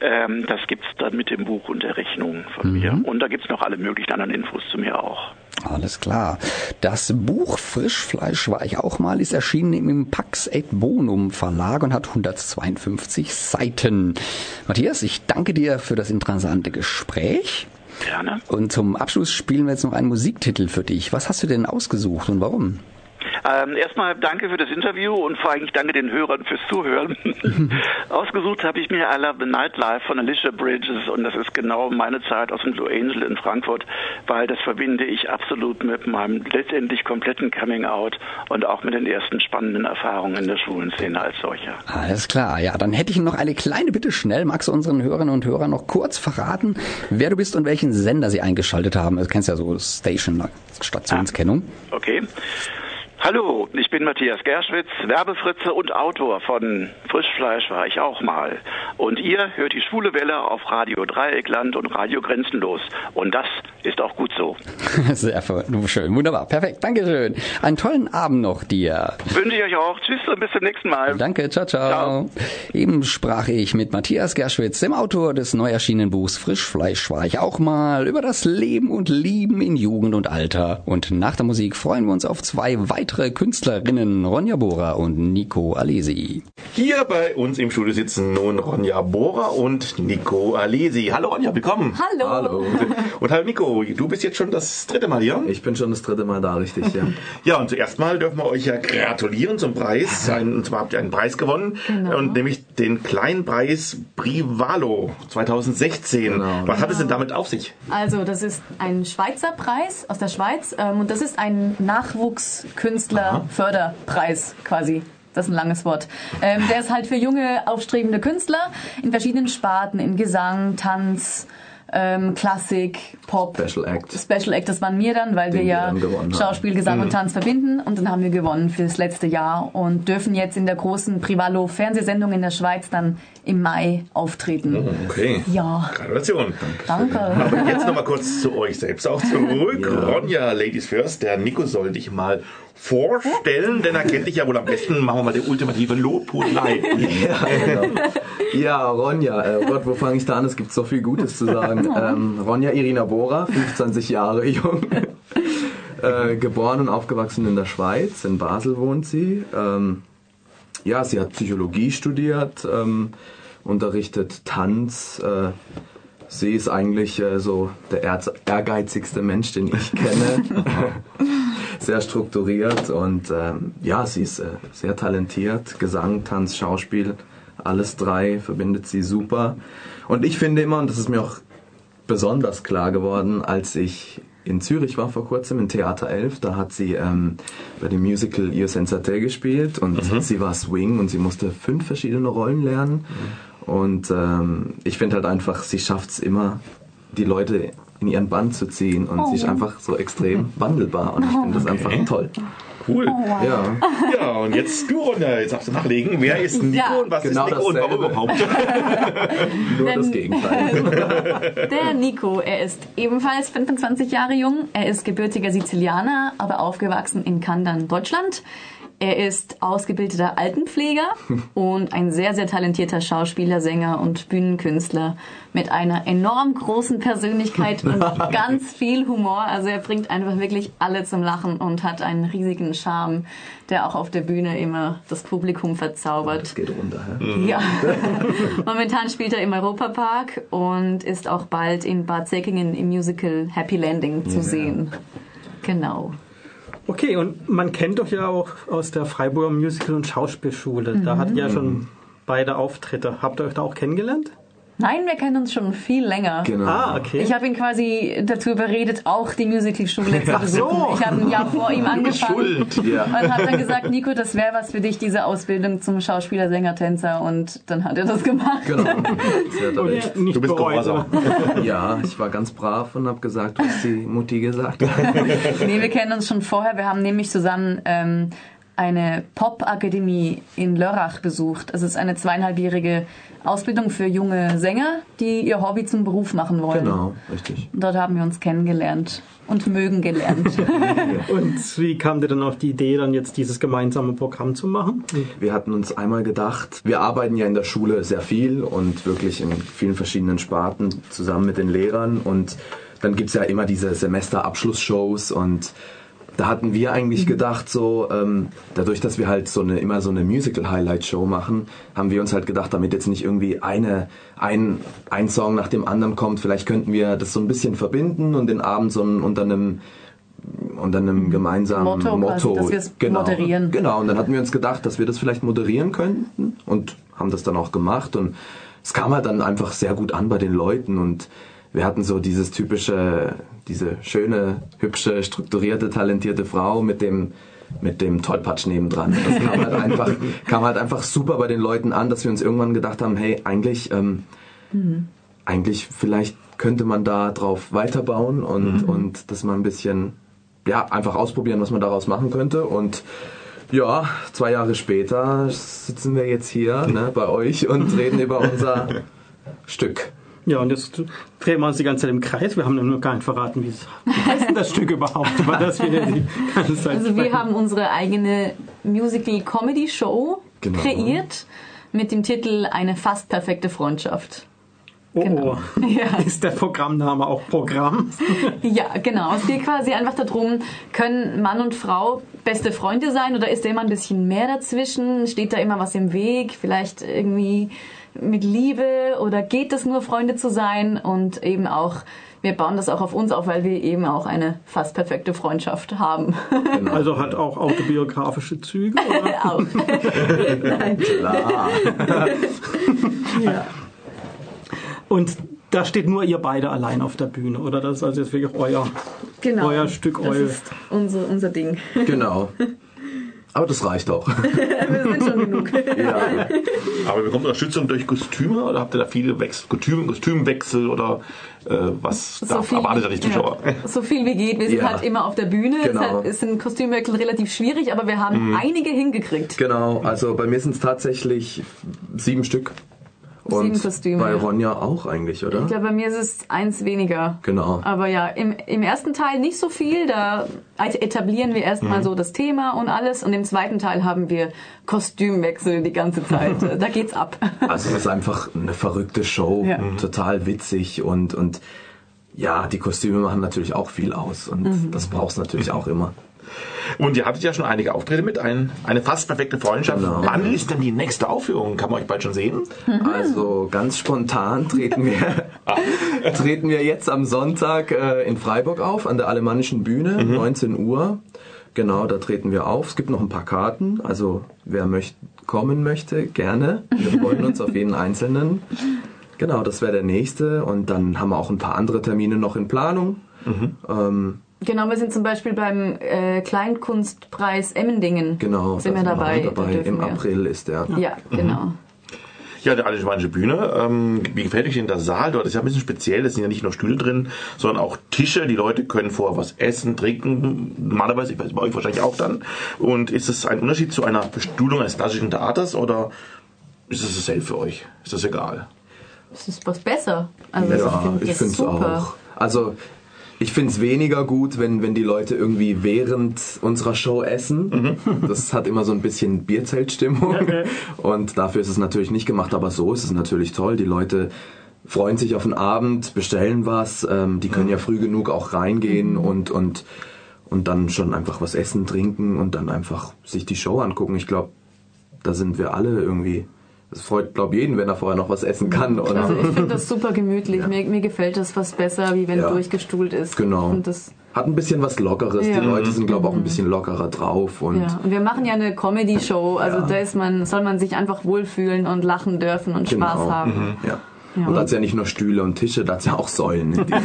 Ähm, das gibt's dann mit dem Buch und der Rechnung von mir. Und da gibt's noch alle möglichen anderen Infos zu mir auch. Alles klar. Das Buch Frischfleisch war ich auch mal, ist erschienen im Pax et Bonum Verlag und hat 152 Seiten. Matthias, ich danke dir für das interessante Gespräch. Gerne. Und zum Abschluss spielen wir jetzt noch einen Musiktitel für dich. Was hast du denn ausgesucht und warum? Ähm, erstmal danke für das Interview und vor allem danke den Hörern fürs Zuhören. Ausgesucht habe ich mir I Love the Nightlife von Alicia Bridges und das ist genau meine Zeit aus dem Blue Angel in Frankfurt, weil das verbinde ich absolut mit meinem letztendlich kompletten Coming Out und auch mit den ersten spannenden Erfahrungen in der schwulen Szene als solcher. Alles klar, ja, dann hätte ich noch eine kleine Bitte schnell. Magst du unseren Hörerinnen und Hörern noch kurz verraten, wer du bist und welchen Sender sie eingeschaltet haben? Du kennst ja so Station, Stationskennung. Okay. Hallo, ich bin Matthias Gerschwitz, Werbefritze und Autor von Frischfleisch war ich auch mal. Und ihr hört die schwule Welle auf Radio Dreieckland und Radio Grenzenlos. Und das ist auch gut so. Sehr schön, wunderbar, perfekt, Dankeschön. Einen tollen Abend noch dir. Wünsche ich euch auch. Tschüss und bis zum nächsten Mal. Danke, ciao, ciao. Eben sprach ich mit Matthias Gerschwitz, dem Autor des neu erschienenen Buchs Frischfleisch war ich auch mal, über das Leben und Lieben in Jugend und Alter. Und nach der Musik freuen wir uns auf zwei weitere Künstlerinnen, Ronja Bora und Nico Alesi. Hier bei uns im Studio sitzen nun Ronja Bohrer und Nico Alesi. Hallo Ronja, willkommen. Hallo. Hallo. Und hallo Nico, du bist jetzt schon das dritte Mal hier. Ich bin schon das dritte Mal da, richtig, ja. Ja, und zuerst mal dürfen wir euch ja gratulieren zum Preis. Ein, und zwar habt ihr einen Preis gewonnen, Genau. und nämlich den kleinen Preis Privalo 2016. Genau. Was hat es denn damit auf sich? Also, das ist ein Schweizer Preis aus der Schweiz ähm, und das ist ein Nachwuchskünstlerförderpreis quasi. Das ist ein langes Wort. Ähm, der ist halt für junge, aufstrebende Künstler in verschiedenen Sparten, in Gesang, Tanz, ähm, Klassik, Pop. Special Act. Special Act, das waren wir dann, weil wir Den wir ja haben. Schauspiel, Gesang und Tanz verbinden und dann haben wir gewonnen für das letzte Jahr und dürfen jetzt in der großen Privalo Fernsehsendung in der Schweiz dann im Mai auftreten. Okay. Ja, Gratulation. danke. Aber jetzt nochmal kurz zu euch selbst auch zurück. Ja. Ronja, Ladies First, der Nico soll dich mal vorstellen, denn er kennt dich ja wohl am besten. Machen wir mal die ultimative Lobhudelei. Ja, genau. ja Ronja, äh, oh Gott, wo fange ich da an? Es gibt so viel Gutes zu sagen. Ähm, Ronja Irina Bora, 25 Jahre jung. äh, geboren und aufgewachsen in der Schweiz, in Basel wohnt sie. Ähm, ja, sie hat Psychologie studiert, ähm, unterrichtet Tanz. Äh, sie ist eigentlich äh, so der erz- ehrgeizigste Mensch, den ich kenne. sehr strukturiert und ähm, ja, sie ist äh, sehr talentiert. Gesang, Tanz, Schauspiel, alles drei verbindet sie super. Und ich finde immer, und das ist mir auch besonders klar geworden, als ich in Zürich war vor kurzem, in Theater 11, da hat sie ähm, bei dem Musical Io Senza Te gespielt und sie war Swing und sie musste fünf verschiedene Rollen lernen. Und ähm, ich finde halt einfach, sie schafft es immer, die Leute in ihren Bann zu ziehen und sie ist einfach so extrem wandelbar und ich finde das einfach toll. Cool. Ja. Ja, und jetzt du, Ronja, jetzt darfst du nachlegen. Wer ist Nico Ja. und was Genau ist Nico und warum überhaupt? Nur Denn- das Gegenteil. Der Nico, er ist ebenfalls 25 Jahre jung. Er ist gebürtiger Sizilianer, aber aufgewachsen in Kandern, Deutschland. Er ist ausgebildeter Altenpfleger und ein sehr, sehr talentierter Schauspieler, Sänger und Bühnenkünstler mit einer enorm großen Persönlichkeit und ganz viel Humor. Also er bringt einfach wirklich alle zum Lachen und hat einen riesigen Charme, der auch auf der Bühne immer das Publikum verzaubert. Das geht runter. hä? Mhm. Ja. Momentan spielt er im Europapark und ist auch bald in Bad Säckingen im Musical Happy Landing zu sehen. Genau. Okay, und man kennt doch ja auch aus der Freiburger Musical- und Schauspielschule. Da hattet ihr ja schon beide Auftritte. Habt ihr euch da auch kennengelernt? Nein, wir kennen uns schon viel länger. Genau. Ah, okay. Ich habe ihn quasi dazu überredet, auch die Musicalschule zu besuchen. so. Ich habe ein Jahr vor ihm angefangen. Schuld. Ja. Und habe dann gesagt, Nico, das wäre was für dich, diese Ausbildung zum Schauspieler, Sänger, Tänzer. Und dann hat er das gemacht. Genau. Und nicht Du bist gehorsam. Ja, ich war ganz brav und habe gesagt, was die Mutti gesagt hat. Nee, wir kennen uns schon vorher. Wir haben nämlich zusammen ähm, eine Pop-Akademie in Lörrach besucht. Es ist eine zweieinhalbjährige Ausbildung für junge Sänger, die ihr Hobby zum Beruf machen wollen. Genau, richtig. Und dort haben wir uns kennengelernt und mögen gelernt. Und wie kam dir dann auf die Idee, dann jetzt dieses gemeinsame Programm zu machen? Wir hatten uns einmal gedacht, wir arbeiten ja in der Schule sehr viel und wirklich in vielen verschiedenen Sparten zusammen mit den Lehrern und dann gibt's ja immer diese Semesterabschlussshows und da hatten wir eigentlich gedacht, so ähm, dadurch, dass wir halt so eine immer so eine Musical-Highlight-Show machen, haben wir uns halt gedacht, damit jetzt nicht irgendwie eine ein, ein Song nach dem anderen kommt, vielleicht könnten wir das so ein bisschen verbinden und den Abend so unter einem unter einem gemeinsamen Motto quasi, Motto, dass wir es genau, moderieren. Genau, und dann hatten wir uns gedacht, dass wir das vielleicht moderieren könnten und haben das dann auch gemacht und es kam halt dann einfach sehr gut an bei den Leuten und wir hatten so dieses typische, diese schöne, hübsche, strukturierte, talentierte Frau mit dem mit dem Tollpatsch nebendran. Das kam halt einfach, kam halt einfach super bei den Leuten an, dass wir uns irgendwann gedacht haben, hey, eigentlich, ähm, eigentlich vielleicht könnte man da drauf weiterbauen und, und das mal ein bisschen, ja, einfach ausprobieren, was man daraus machen könnte und ja, zwei Jahre später sitzen wir jetzt hier ne, bei euch und reden über unser Stück. Ja, und jetzt drehen wir uns die ganze Zeit im Kreis. Wir haben nur gar nicht verraten, wie es heißt denn das Stück überhaupt, über das wir die ganze Zeit Also wir haben unsere eigene Musical-Comedy-Show Genau. kreiert mit dem Titel Eine fast perfekte Freundschaft. Oh, genau. Ja. Ist der Programmname auch Programm? Ja, genau. Es geht quasi einfach darum, können Mann und Frau beste Freunde sein oder ist da immer ein bisschen mehr dazwischen? Steht da immer was im Weg? Vielleicht irgendwie mit Liebe oder geht es nur Freunde zu sein? Und eben auch, wir bauen das auch auf uns auf, weil wir eben auch eine fast perfekte Freundschaft haben. Also hat auch autobiografische Züge? Oder? auch. Nein. Klar. Und da steht nur ihr beide allein auf der Bühne, oder? Das ist also jetzt wirklich euer, Genau. euer Stück, Das euer. ist unser, unser Ding. Genau. Aber das reicht auch. Wir sind schon genug. Ja. Aber bekommt ihr Unterstützung durch Kostüme oder habt ihr da viele Wechsel, Kostüm, Kostümwechsel oder äh, was da erwartet ihr die Zuschauer? Ja, so viel wie geht. Wir sind Ja. halt immer auf der Bühne. Genau. Deshalb ist ein Kostümwechsel relativ schwierig, aber wir haben einige hingekriegt. Genau, also bei mir sind es tatsächlich sieben Stück. Und Kostüme, bei ja. Ronja auch eigentlich, oder? Ich glaube, bei mir ist es eins weniger. Genau. Aber ja, im, im ersten Teil nicht so viel. Da etablieren wir erstmal Mhm. so das Thema und alles. Und im zweiten Teil haben wir Kostümwechsel die ganze Zeit. da geht's ab. Also es ist einfach eine verrückte Show, Ja. total witzig und, und ja, die Kostüme machen natürlich auch viel aus und Mhm. das brauchst du natürlich auch immer. Und ihr hattet ja schon einige Auftritte mit, ein, eine fast perfekte Freundschaft. Genau. Wann ist denn die nächste Aufführung? Kann man euch bald schon sehen? Also ganz spontan treten wir, treten wir jetzt am Sonntag äh, in Freiburg auf, an der Alemannischen Bühne, 19 Uhr. Genau, da treten wir auf. Es gibt noch ein paar Karten, also wer möcht, kommen möchte, gerne. Wir freuen uns auf jeden Einzelnen. Genau, das wäre der nächste. Und dann haben wir auch ein paar andere Termine noch in Planung. Ähm, Genau, wir sind zum Beispiel beim äh, Kleinkunstpreis Emmendingen. genau, Sind wir dabei. dabei. Im wir. April ist der. Ja, genau. Ja, der Alemannische Bühne. Ähm, wie gefällt euch denn der Saal dort? ist ja ein bisschen speziell. Es sind ja nicht nur Stühle drin, sondern auch Tische. Die Leute können vorher was essen, trinken. Normalerweise, ich weiß, bei euch wahrscheinlich auch dann. Und ist es ein Unterschied zu einer Bestuhlung eines klassischen Theaters oder ist es dasselbe für euch? Ist das egal? Das ist was besser. Also das Ja, ich das finde es auch. Also Ich finde es weniger gut, wenn, wenn die Leute irgendwie während unserer Show essen. Das hat immer so ein bisschen Bierzeltstimmung. Und dafür ist es natürlich nicht gemacht, aber so ist es natürlich toll. Die Leute freuen sich auf den Abend, bestellen was. Ähm, die können ja früh genug auch reingehen und, und, und dann schon einfach was essen, trinken und dann einfach sich die Show angucken. Ich glaube, da sind wir alle irgendwie. Es freut, glaube jeden, wenn er vorher noch was essen kann. Und Also ich finde das super gemütlich. Mir, mir gefällt das fast besser, wie wenn Ja. durchgestuhlt ist. Genau. Und das, hat ein bisschen was Lockeres. Ja. Die Leute sind, glaube ich, auch ein bisschen lockerer drauf. Und ja. Und wir machen ja eine Comedy-Show. Also Ja. da ist man, soll man sich einfach wohlfühlen und lachen dürfen und Genau. Spaß haben. Ja. Ja. Und da hat's ja nicht nur Stühle und Tische, da hat's ja auch Säulen. In denen-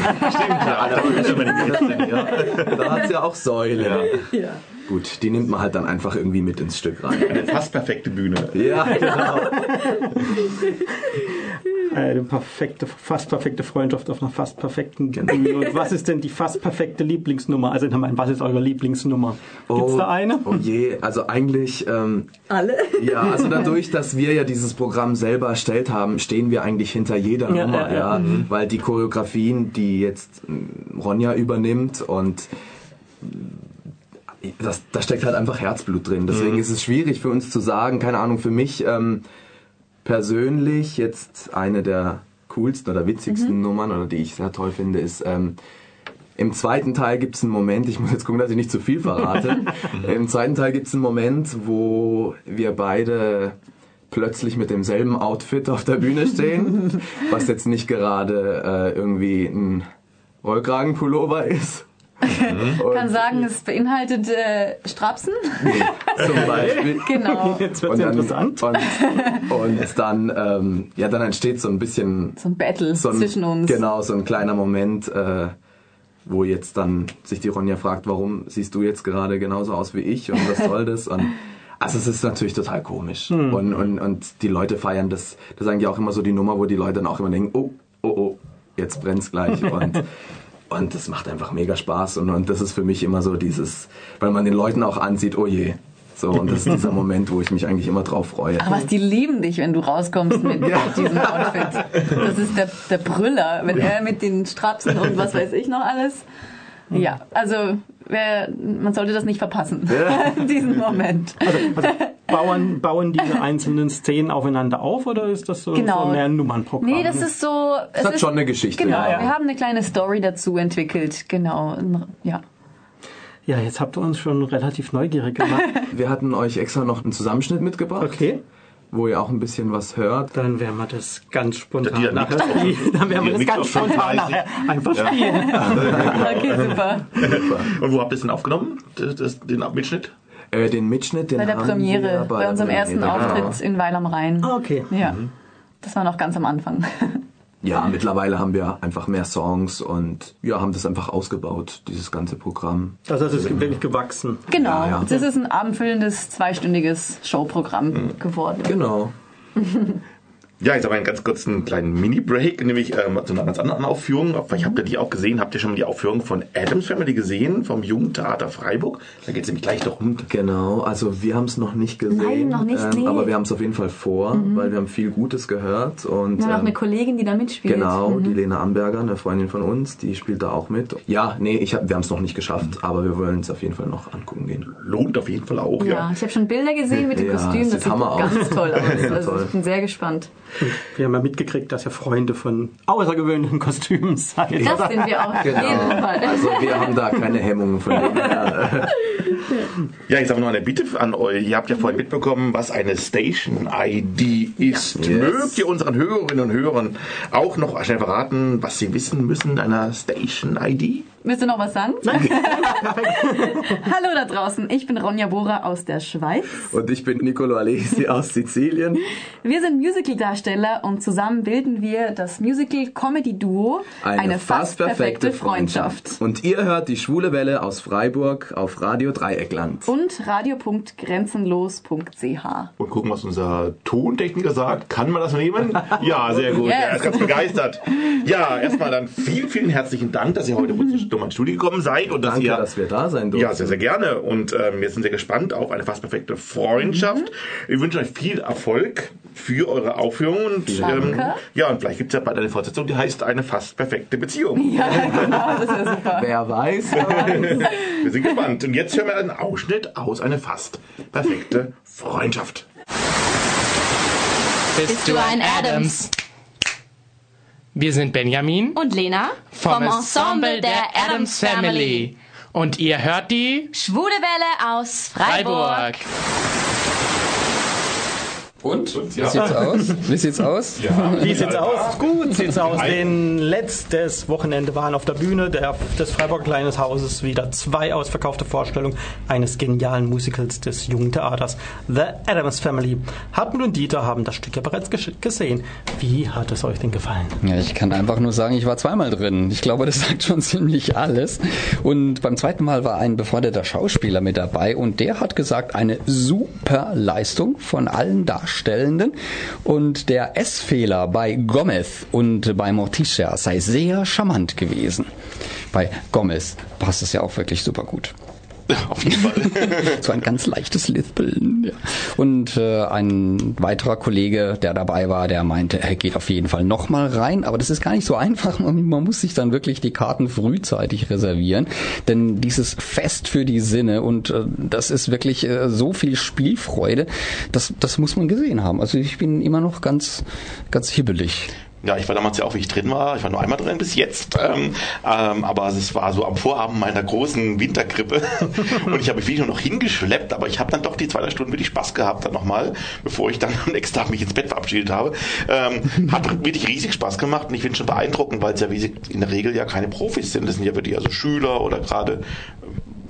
da hat's ja auch Säulen. Ja. Gut, die nimmt man halt dann einfach irgendwie mit ins Stück rein. Eine fast perfekte Bühne. Ja, genau. Eine perfekte, fast perfekte Freundschaft auf einer fast perfekten Bühne. Und was ist denn die fast perfekte Lieblingsnummer? Also, ich meine, was ist eure Lieblingsnummer? Gibt's Oh, da eine? Oh je, also eigentlich, ähm, Alle? ja, also dadurch, dass wir ja dieses Programm selber erstellt haben, stehen wir eigentlich hinter jeder Ja, Nummer, ja, ja. Mhm. weil die Choreografien, die jetzt ähm, Ronja übernimmt und das, da steckt halt einfach Herzblut drin. Deswegen Mhm. ist es schwierig für uns zu sagen, keine Ahnung, für mich ähm, persönlich jetzt eine der coolsten oder witzigsten Nummern oder die ich sehr toll finde, ist ähm, im zweiten Teil gibt es einen Moment, ich muss jetzt gucken, dass ich nicht zu viel verrate. Im zweiten Teil gibt es einen Moment, wo wir beide plötzlich mit demselben Outfit auf der Bühne stehen, was jetzt nicht gerade äh, irgendwie ein Rollkragenpullover ist. Ich kann sagen, es beinhaltet äh, Strapsen. Zum Beispiel. Genau. Jetzt wird's Und dann, interessant. Und, und dann, ähm, ja, dann entsteht so ein bisschen So ein Battle so ein, zwischen uns. Genau, so ein kleiner Moment, äh, wo jetzt dann sich die Ronja fragt, warum siehst du jetzt gerade genauso aus wie ich und was soll das? Und also es ist natürlich total komisch. Hm. Und, und, und die Leute feiern das. Das ist eigentlich auch immer so die Nummer, wo die Leute dann auch immer denken, oh, oh, oh, jetzt brennt's gleich. Und, und das macht einfach mega Spaß. Und, und das ist für mich immer so dieses, weil man den Leuten auch ansieht, oh je. So, und das ist dieser Moment, wo ich mich eigentlich immer drauf freue. Aber was, die lieben dich, wenn du rauskommst mit diesem Outfit. Das ist der, der Brüller, wenn er mit den Strapsen und was weiß ich noch alles. Ja, also wer, man sollte das nicht verpassen, diesen Moment. Also, bauen, bauen diese einzelnen Szenen aufeinander auf oder ist das so, Genau. so mehr ein Nummernprogramm? Nee, das ist so. Es hat ist, schon eine Geschichte, Genau, ja, ja. wir haben eine kleine Story dazu entwickelt. Genau, ja. Ja, jetzt habt ihr uns schon relativ neugierig gemacht. Wir hatten euch extra noch einen Zusammenschnitt mitgebracht. Okay. Wo ihr auch ein bisschen was hört. Dann werden wir das ganz spontan hat nachher spielen. Dann werden wir das ganz spontan 35. nachher einfach spielen. Okay, super. Und wo habt ihr es denn aufgenommen? Das, den Mitschnitt? Äh, den Mitschnitt, den Bei der Premiere, bei, der unserem ersten Premiere, genau. Auftritt in Weil am Rhein. Ah, okay. Ja, das war noch ganz am Anfang. Ja, mittlerweile haben wir einfach mehr Songs und ja, haben das einfach ausgebaut, dieses ganze Programm. Also das ist wirklich gewachsen. Genau, Ja, ja. das ist ein abendfüllendes, zweistündiges Showprogramm geworden. Genau. Ja, jetzt aber einen ganz kurzen kleinen Mini-Break, nämlich ähm, zu einer ganz anderen Aufführung. Vielleicht habt ihr die auch gesehen. Habt ihr schon mal die Aufführung von Adams Family gesehen, vom Jugendtheater Freiburg? Da geht es nämlich gleich darum. Genau, also wir haben es noch nicht gesehen. Nein, noch nicht, nee. Mhm. Aber wir haben es auf jeden Fall vor, weil wir haben viel Gutes gehört. Und, Wir haben auch ähm, eine Kollegin, die da mitspielt. Genau, Mhm. die Lena Amberger, eine Freundin von uns, die spielt da auch mit. Ja, nee, ich hab, wir haben es noch nicht geschafft, aber wir wollen es auf jeden Fall noch angucken gehen. Lohnt auf jeden Fall auch, Ja, ja. ich habe schon Bilder gesehen mit dem Ja, Kostüm, sieht das sieht aus. ganz toll aus. Ja, Also toll. ich bin sehr gespannt. Wir haben ja mitgekriegt, dass ihr Freunde von außergewöhnlichen Kostümen seid. Das sind wir auf jeden Fall. Also wir haben da keine Hemmungen von dem. Ja, ich sage noch eine Bitte an euch. Ihr habt ja vorhin mitbekommen, was eine Station-ID ist. Yes. Mögt ihr unseren Hörerinnen und Hörern auch noch schnell verraten, was sie wissen müssen einer Station-ID? Willst du noch was sagen? Hallo da draußen, ich bin Ronja Bohrer aus der Schweiz. Und ich bin Nicolo Alesi aus Sizilien. Wir sind Musical-Darsteller und zusammen bilden wir das Musical-Comedy-Duo Eine, fast perfekte Freundschaft. Und ihr hört die Schwule Welle aus Freiburg auf Radio Dreieckland. Und radio.grenzenlos.ch. Und gucken, was unser Tontechniker sagt. Kann man das nehmen? Ja, sehr gut. Yes. Er ist ganz begeistert. Ja, erstmal dann vielen, vielen herzlichen Dank, dass ihr heute nochmal ins Studio gekommen seid und dass Danke, ihr dass wir da sein durften. Ja, sehr, sehr gerne. Und ähm, wir sind sehr gespannt auf eine fast perfekte Freundschaft. Mhm. Wir wünschen euch viel Erfolg für eure Aufführung. Und, Danke. ja, und vielleicht gibt es ja bald eine Fortsetzung, die heißt eine fast perfekte Beziehung. Ja, genau, das wäre super. Wer weiß. Wir sind gespannt. Und jetzt hören wir einen Ausschnitt aus eine fast perfekte Freundschaft. Bist du ein Adams? Wir sind Benjamin Und Lena vom Ensemble der Adams Family. Und ihr hört die Schwule Welle aus Freiburg. Freiburg. Und? Wie sieht's aus? Wie sieht's aus? Wie sieht's aus? Gut sieht's aus. Denn letztes Wochenende waren auf der Bühne der, des Freiburger Kleines Hauses wieder zwei ausverkaufte Vorstellungen eines genialen Musicals des jungen Theaters The Adams Family. Hartmut und Dieter haben das Stück ja bereits gesehen. Wie hat es euch denn gefallen? Ja, ich kann einfach nur sagen, ich war zweimal drin. Ich glaube, das sagt schon ziemlich alles. Und beim zweiten Mal war ein befreundeter Schauspieler mit dabei und der hat gesagt, eine super Leistung von allen Darstellenden. Und der S-Fehler bei Gomez und bei Morticia sei sehr charmant gewesen. Bei Gomez passt es ja auch wirklich super gut. Auf jeden Fall. so ein ganz leichtes Lispeln. Ja. Und äh, ein weiterer Kollege, der dabei war, der meinte, er geht auf jeden Fall nochmal rein. Aber das ist gar nicht so einfach. Man, man muss sich dann wirklich die Karten frühzeitig reservieren. Denn dieses Fest für die Sinne und äh, das ist wirklich äh, so viel Spielfreude, das, das muss man gesehen haben. Also ich bin immer noch ganz, ganz hibbelig. Ja, ich war damals ja auch, wie ich drin war. Ich war nur einmal drin bis jetzt. Ähm, ähm, aber es war so am Vorabend meiner großen Wintergrippe. und ich habe mich wirklich nur noch hingeschleppt. Aber ich habe dann doch die zwei, drei Stunden wirklich Spaß gehabt dann nochmal, bevor ich dann am nächsten Tag mich ins Bett verabschiedet habe. Ähm, hat wirklich riesig Spaß gemacht. Und ich finde schon beeindruckend, weil es ja in der Regel ja keine Profis sind. Das sind ja wirklich also Schüler oder gerade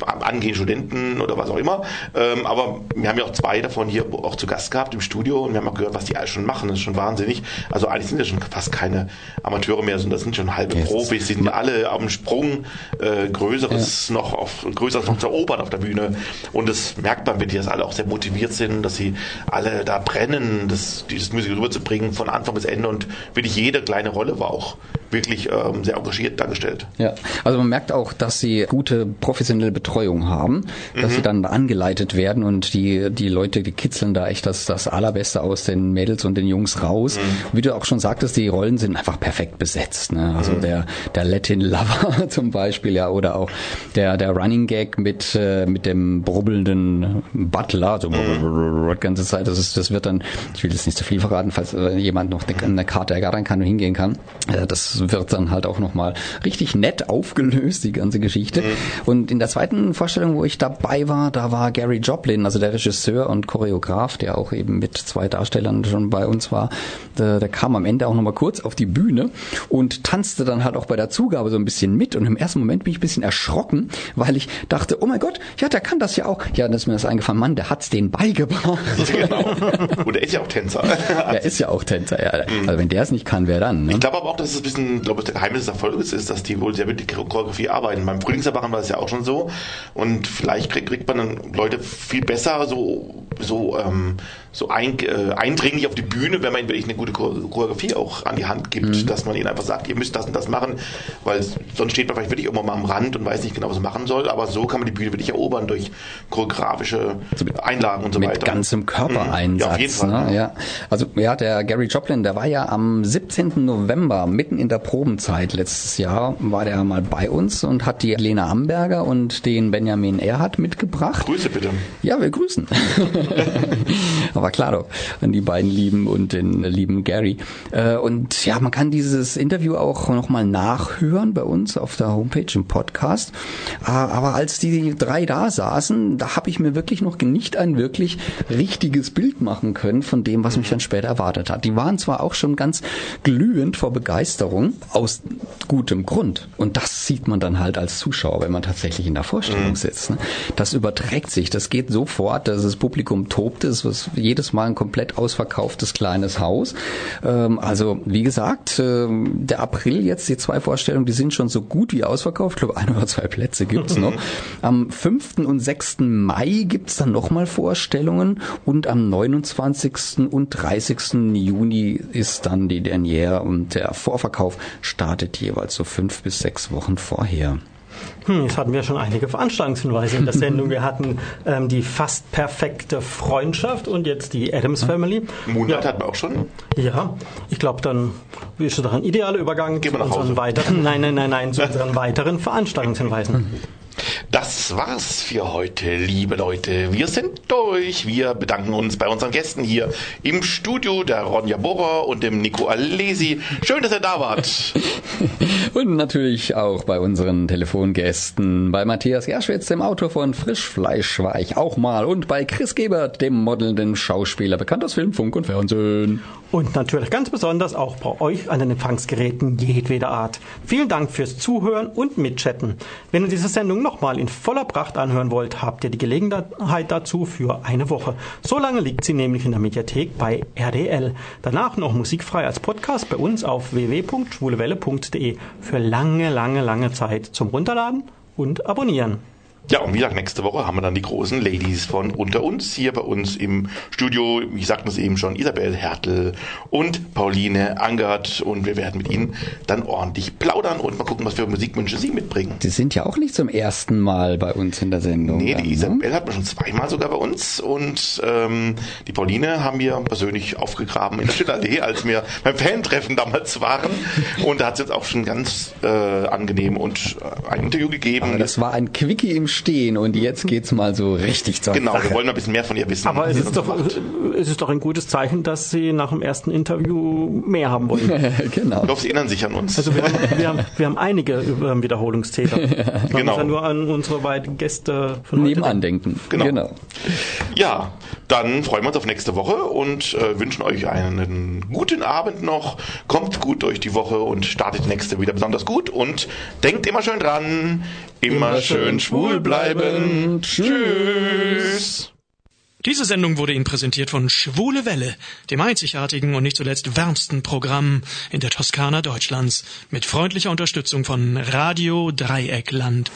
angehende Studenten oder was auch immer. Ähm, aber wir haben ja auch zwei davon hier auch zu Gast gehabt im Studio und wir haben auch gehört, was die alle schon machen. Das ist schon wahnsinnig. Also eigentlich sind ja schon fast keine Amateure mehr, sondern das sind schon halbe Yes. Profis. Die sind ja alle auf dem Sprung, äh, größeres noch auf, größeres noch zu erobern auf der Bühne. Und das merkt man, wenn die das alle auch sehr motiviert sind, dass sie alle da brennen, das, dieses Musical rüberzubringen von Anfang bis Ende und wirklich jede kleine Rolle war auch wirklich ähm, sehr engagiert dargestellt. Ja, also man merkt auch, dass sie gute professionelle Betreuung haben, dass sie dann angeleitet werden und die, die Leute, die kitzeln da echt das, das Allerbeste aus den Mädels und den Jungs raus. Wie du auch schon sagtest, die Rollen sind einfach perfekt besetzt. Ne? Also der, der Latin Lover zum Beispiel, ja, oder auch der, der Running Gag mit, äh, mit dem brubbelnden Butler, so die ganze Zeit. Das, ist, das wird dann, ich will jetzt nicht zu viel verraten, falls äh, jemand noch eine, Karte ergattern kann und hingehen kann. Äh, das wird dann halt auch nochmal richtig nett aufgelöst, die ganze Geschichte. Und in der zweiten Vorstellung, wo ich dabei war, da war Gary Joplin, also der Regisseur und Choreograf, der auch eben mit zwei Darstellern schon bei uns war, der, der kam am Ende auch nochmal kurz auf die Bühne und tanzte dann halt auch bei der Zugabe so ein bisschen mit. Und im ersten Moment bin ich ein bisschen erschrocken, weil ich dachte, oh mein Gott, ja, der kann das ja auch. Ja, dann ist mir das eingefallen, Mann, der hat's denen beigebracht. genau. Und er ist ja auch Tänzer. Er ist ja auch Tänzer, ja. Also wenn der es nicht kann, wer dann? Ne? Ich glaube aber auch, dass es ein bisschen, glaube ich, der Geheimnis des Erfolges ist, dass die wohl sehr mit der Choreografie arbeiten. Beim Frühlingserwachen war es ja auch schon so. Und vielleicht kriegt, man dann Leute viel besser so, so, ähm, so ein, äh, eindringlich auf die Bühne, wenn man ihnen wirklich eine gute Chore- Choreografie auch an die Hand gibt, dass man ihnen einfach sagt, ihr müsst das und das machen, weil sonst steht man vielleicht wirklich irgendwann mal am Rand und weiß nicht genau, was man machen soll. Aber so kann man die Bühne wirklich erobern durch choreografische Einlagen und so mit weiter. ganzem Körpereinsatz. Ja, auf jeden Fall. Ne? Ja. Also ja, der Gary Joplin, der war ja am 17. November, mitten in der Probenzeit letztes Jahr, war der mal bei uns und hat die Lena Amberger und den Benjamin Erhardt mitgebracht. Grüße bitte. Ja, wir grüßen. Aber klar doch, an die beiden Lieben und den lieben Gary. Äh, Und ja, man kann dieses Interview auch nochmal nachhören bei uns auf der Homepage im Podcast. Äh, Aber als die drei da saßen, da habe ich mir wirklich noch nicht ein wirklich richtiges Bild machen können von dem, was mich dann später erwartet hat. Die waren zwar auch schon ganz glühend vor Begeisterung, aus gutem Grund. Und das sieht man dann halt als Zuschauer, wenn man tatsächlich in der Vorstellung sitzt. ne? Das überträgt sich, das geht sofort, dass das Publikum tobt, ist jedes Mal ein komplett ausverkauftes kleines Haus. Ähm, also wie gesagt, ähm, der April jetzt, die zwei Vorstellungen, die sind schon so gut wie ausverkauft. Ich glaube, ein oder zwei Plätze gibt's noch. Am 5. und 6. Mai gibt's dann nochmal Vorstellungen und am 29. und 30. Juni ist dann die Derniere und der Vorverkauf startet jeweils so fünf bis sechs Wochen vorher. Hm, jetzt hatten wir schon einige Veranstaltungshinweise in der Sendung. Wir hatten ähm, die fast perfekte Freundschaft und jetzt die Adams Family. Moonlight ja. hatten wir auch schon. Ja, ich glaube, dann ist das ein idealer Übergang Gehen zu unseren weiteren, nein, nein, nein, nein, zu unseren weiteren Veranstaltungshinweisen. Das war's für heute, liebe Leute. Wir sind durch. Wir bedanken uns bei unseren Gästen hier im Studio, der Ronja Bohrer und dem Nico Alesi. Schön, dass ihr da wart. und natürlich auch bei unseren Telefongästen. Bei Matthias Gerschwitz, dem Autor von Frischfleisch, war ich auch mal. Und bei Chris Gebert, dem modelnden Schauspieler, bekannt aus Film, Funk und Fernsehen. Und natürlich ganz besonders auch bei euch an den Empfangsgeräten jedweder Art. Vielen Dank fürs Zuhören und Mitchatten. Wenn ihr diese Sendung nochmal in voller Pracht anhören wollt, habt ihr die Gelegenheit dazu für eine Woche. So lange liegt sie nämlich in der Mediathek bei RDL. Danach noch musikfrei als Podcast bei uns auf www.schwulewelle.de für lange, lange, lange Zeit zum Runterladen und Abonnieren. Ja, und wie gesagt, nächste Woche haben wir dann die großen Ladies von unter uns hier bei uns im Studio. Ich sagte es eben schon, Isabel Hertel und Pauline Angert. Und wir werden mit ihnen dann ordentlich plaudern und mal gucken, was für Musikwünsche sie mitbringen. Die sind ja auch nicht zum ersten Mal bei uns in der Sendung. Nee, die Isabel ne? hat man schon zweimal sogar bei uns. Und ähm, die Pauline haben wir persönlich aufgegraben in der Schillerallee, als wir beim Fantreffen damals waren. Und da hat sie jetzt auch schon ganz äh, angenehm und äh, ein Interview gegeben. Aber das war ein Quickie im stehen und jetzt geht's mal so richtig zur Genau, Sache. wir wollen ein bisschen mehr von ihr wissen. Aber es ist, doch, es ist doch ein gutes Zeichen, dass Sie nach dem ersten Interview mehr haben wollen. genau. Ich glaube, Sie erinnern sich an uns. Also wir haben, wir haben, wir haben einige Wiederholungstäter. Man genau. muss ja nur an unsere beiden Gäste von Nebenan denken. Genau. genau. Ja, dann freuen wir uns auf nächste Woche und äh, wünschen euch einen guten Abend noch. Kommt gut durch die Woche und startet nächste wieder besonders gut und denkt immer schön dran, immer schön schwul bleiben. Tschüss. Diese Sendung wurde Ihnen präsentiert von Schwule Welle, dem einzigartigen und nicht zuletzt wärmsten Programm in der Toskana Deutschlands, mit freundlicher Unterstützung von Radio Dreieckland.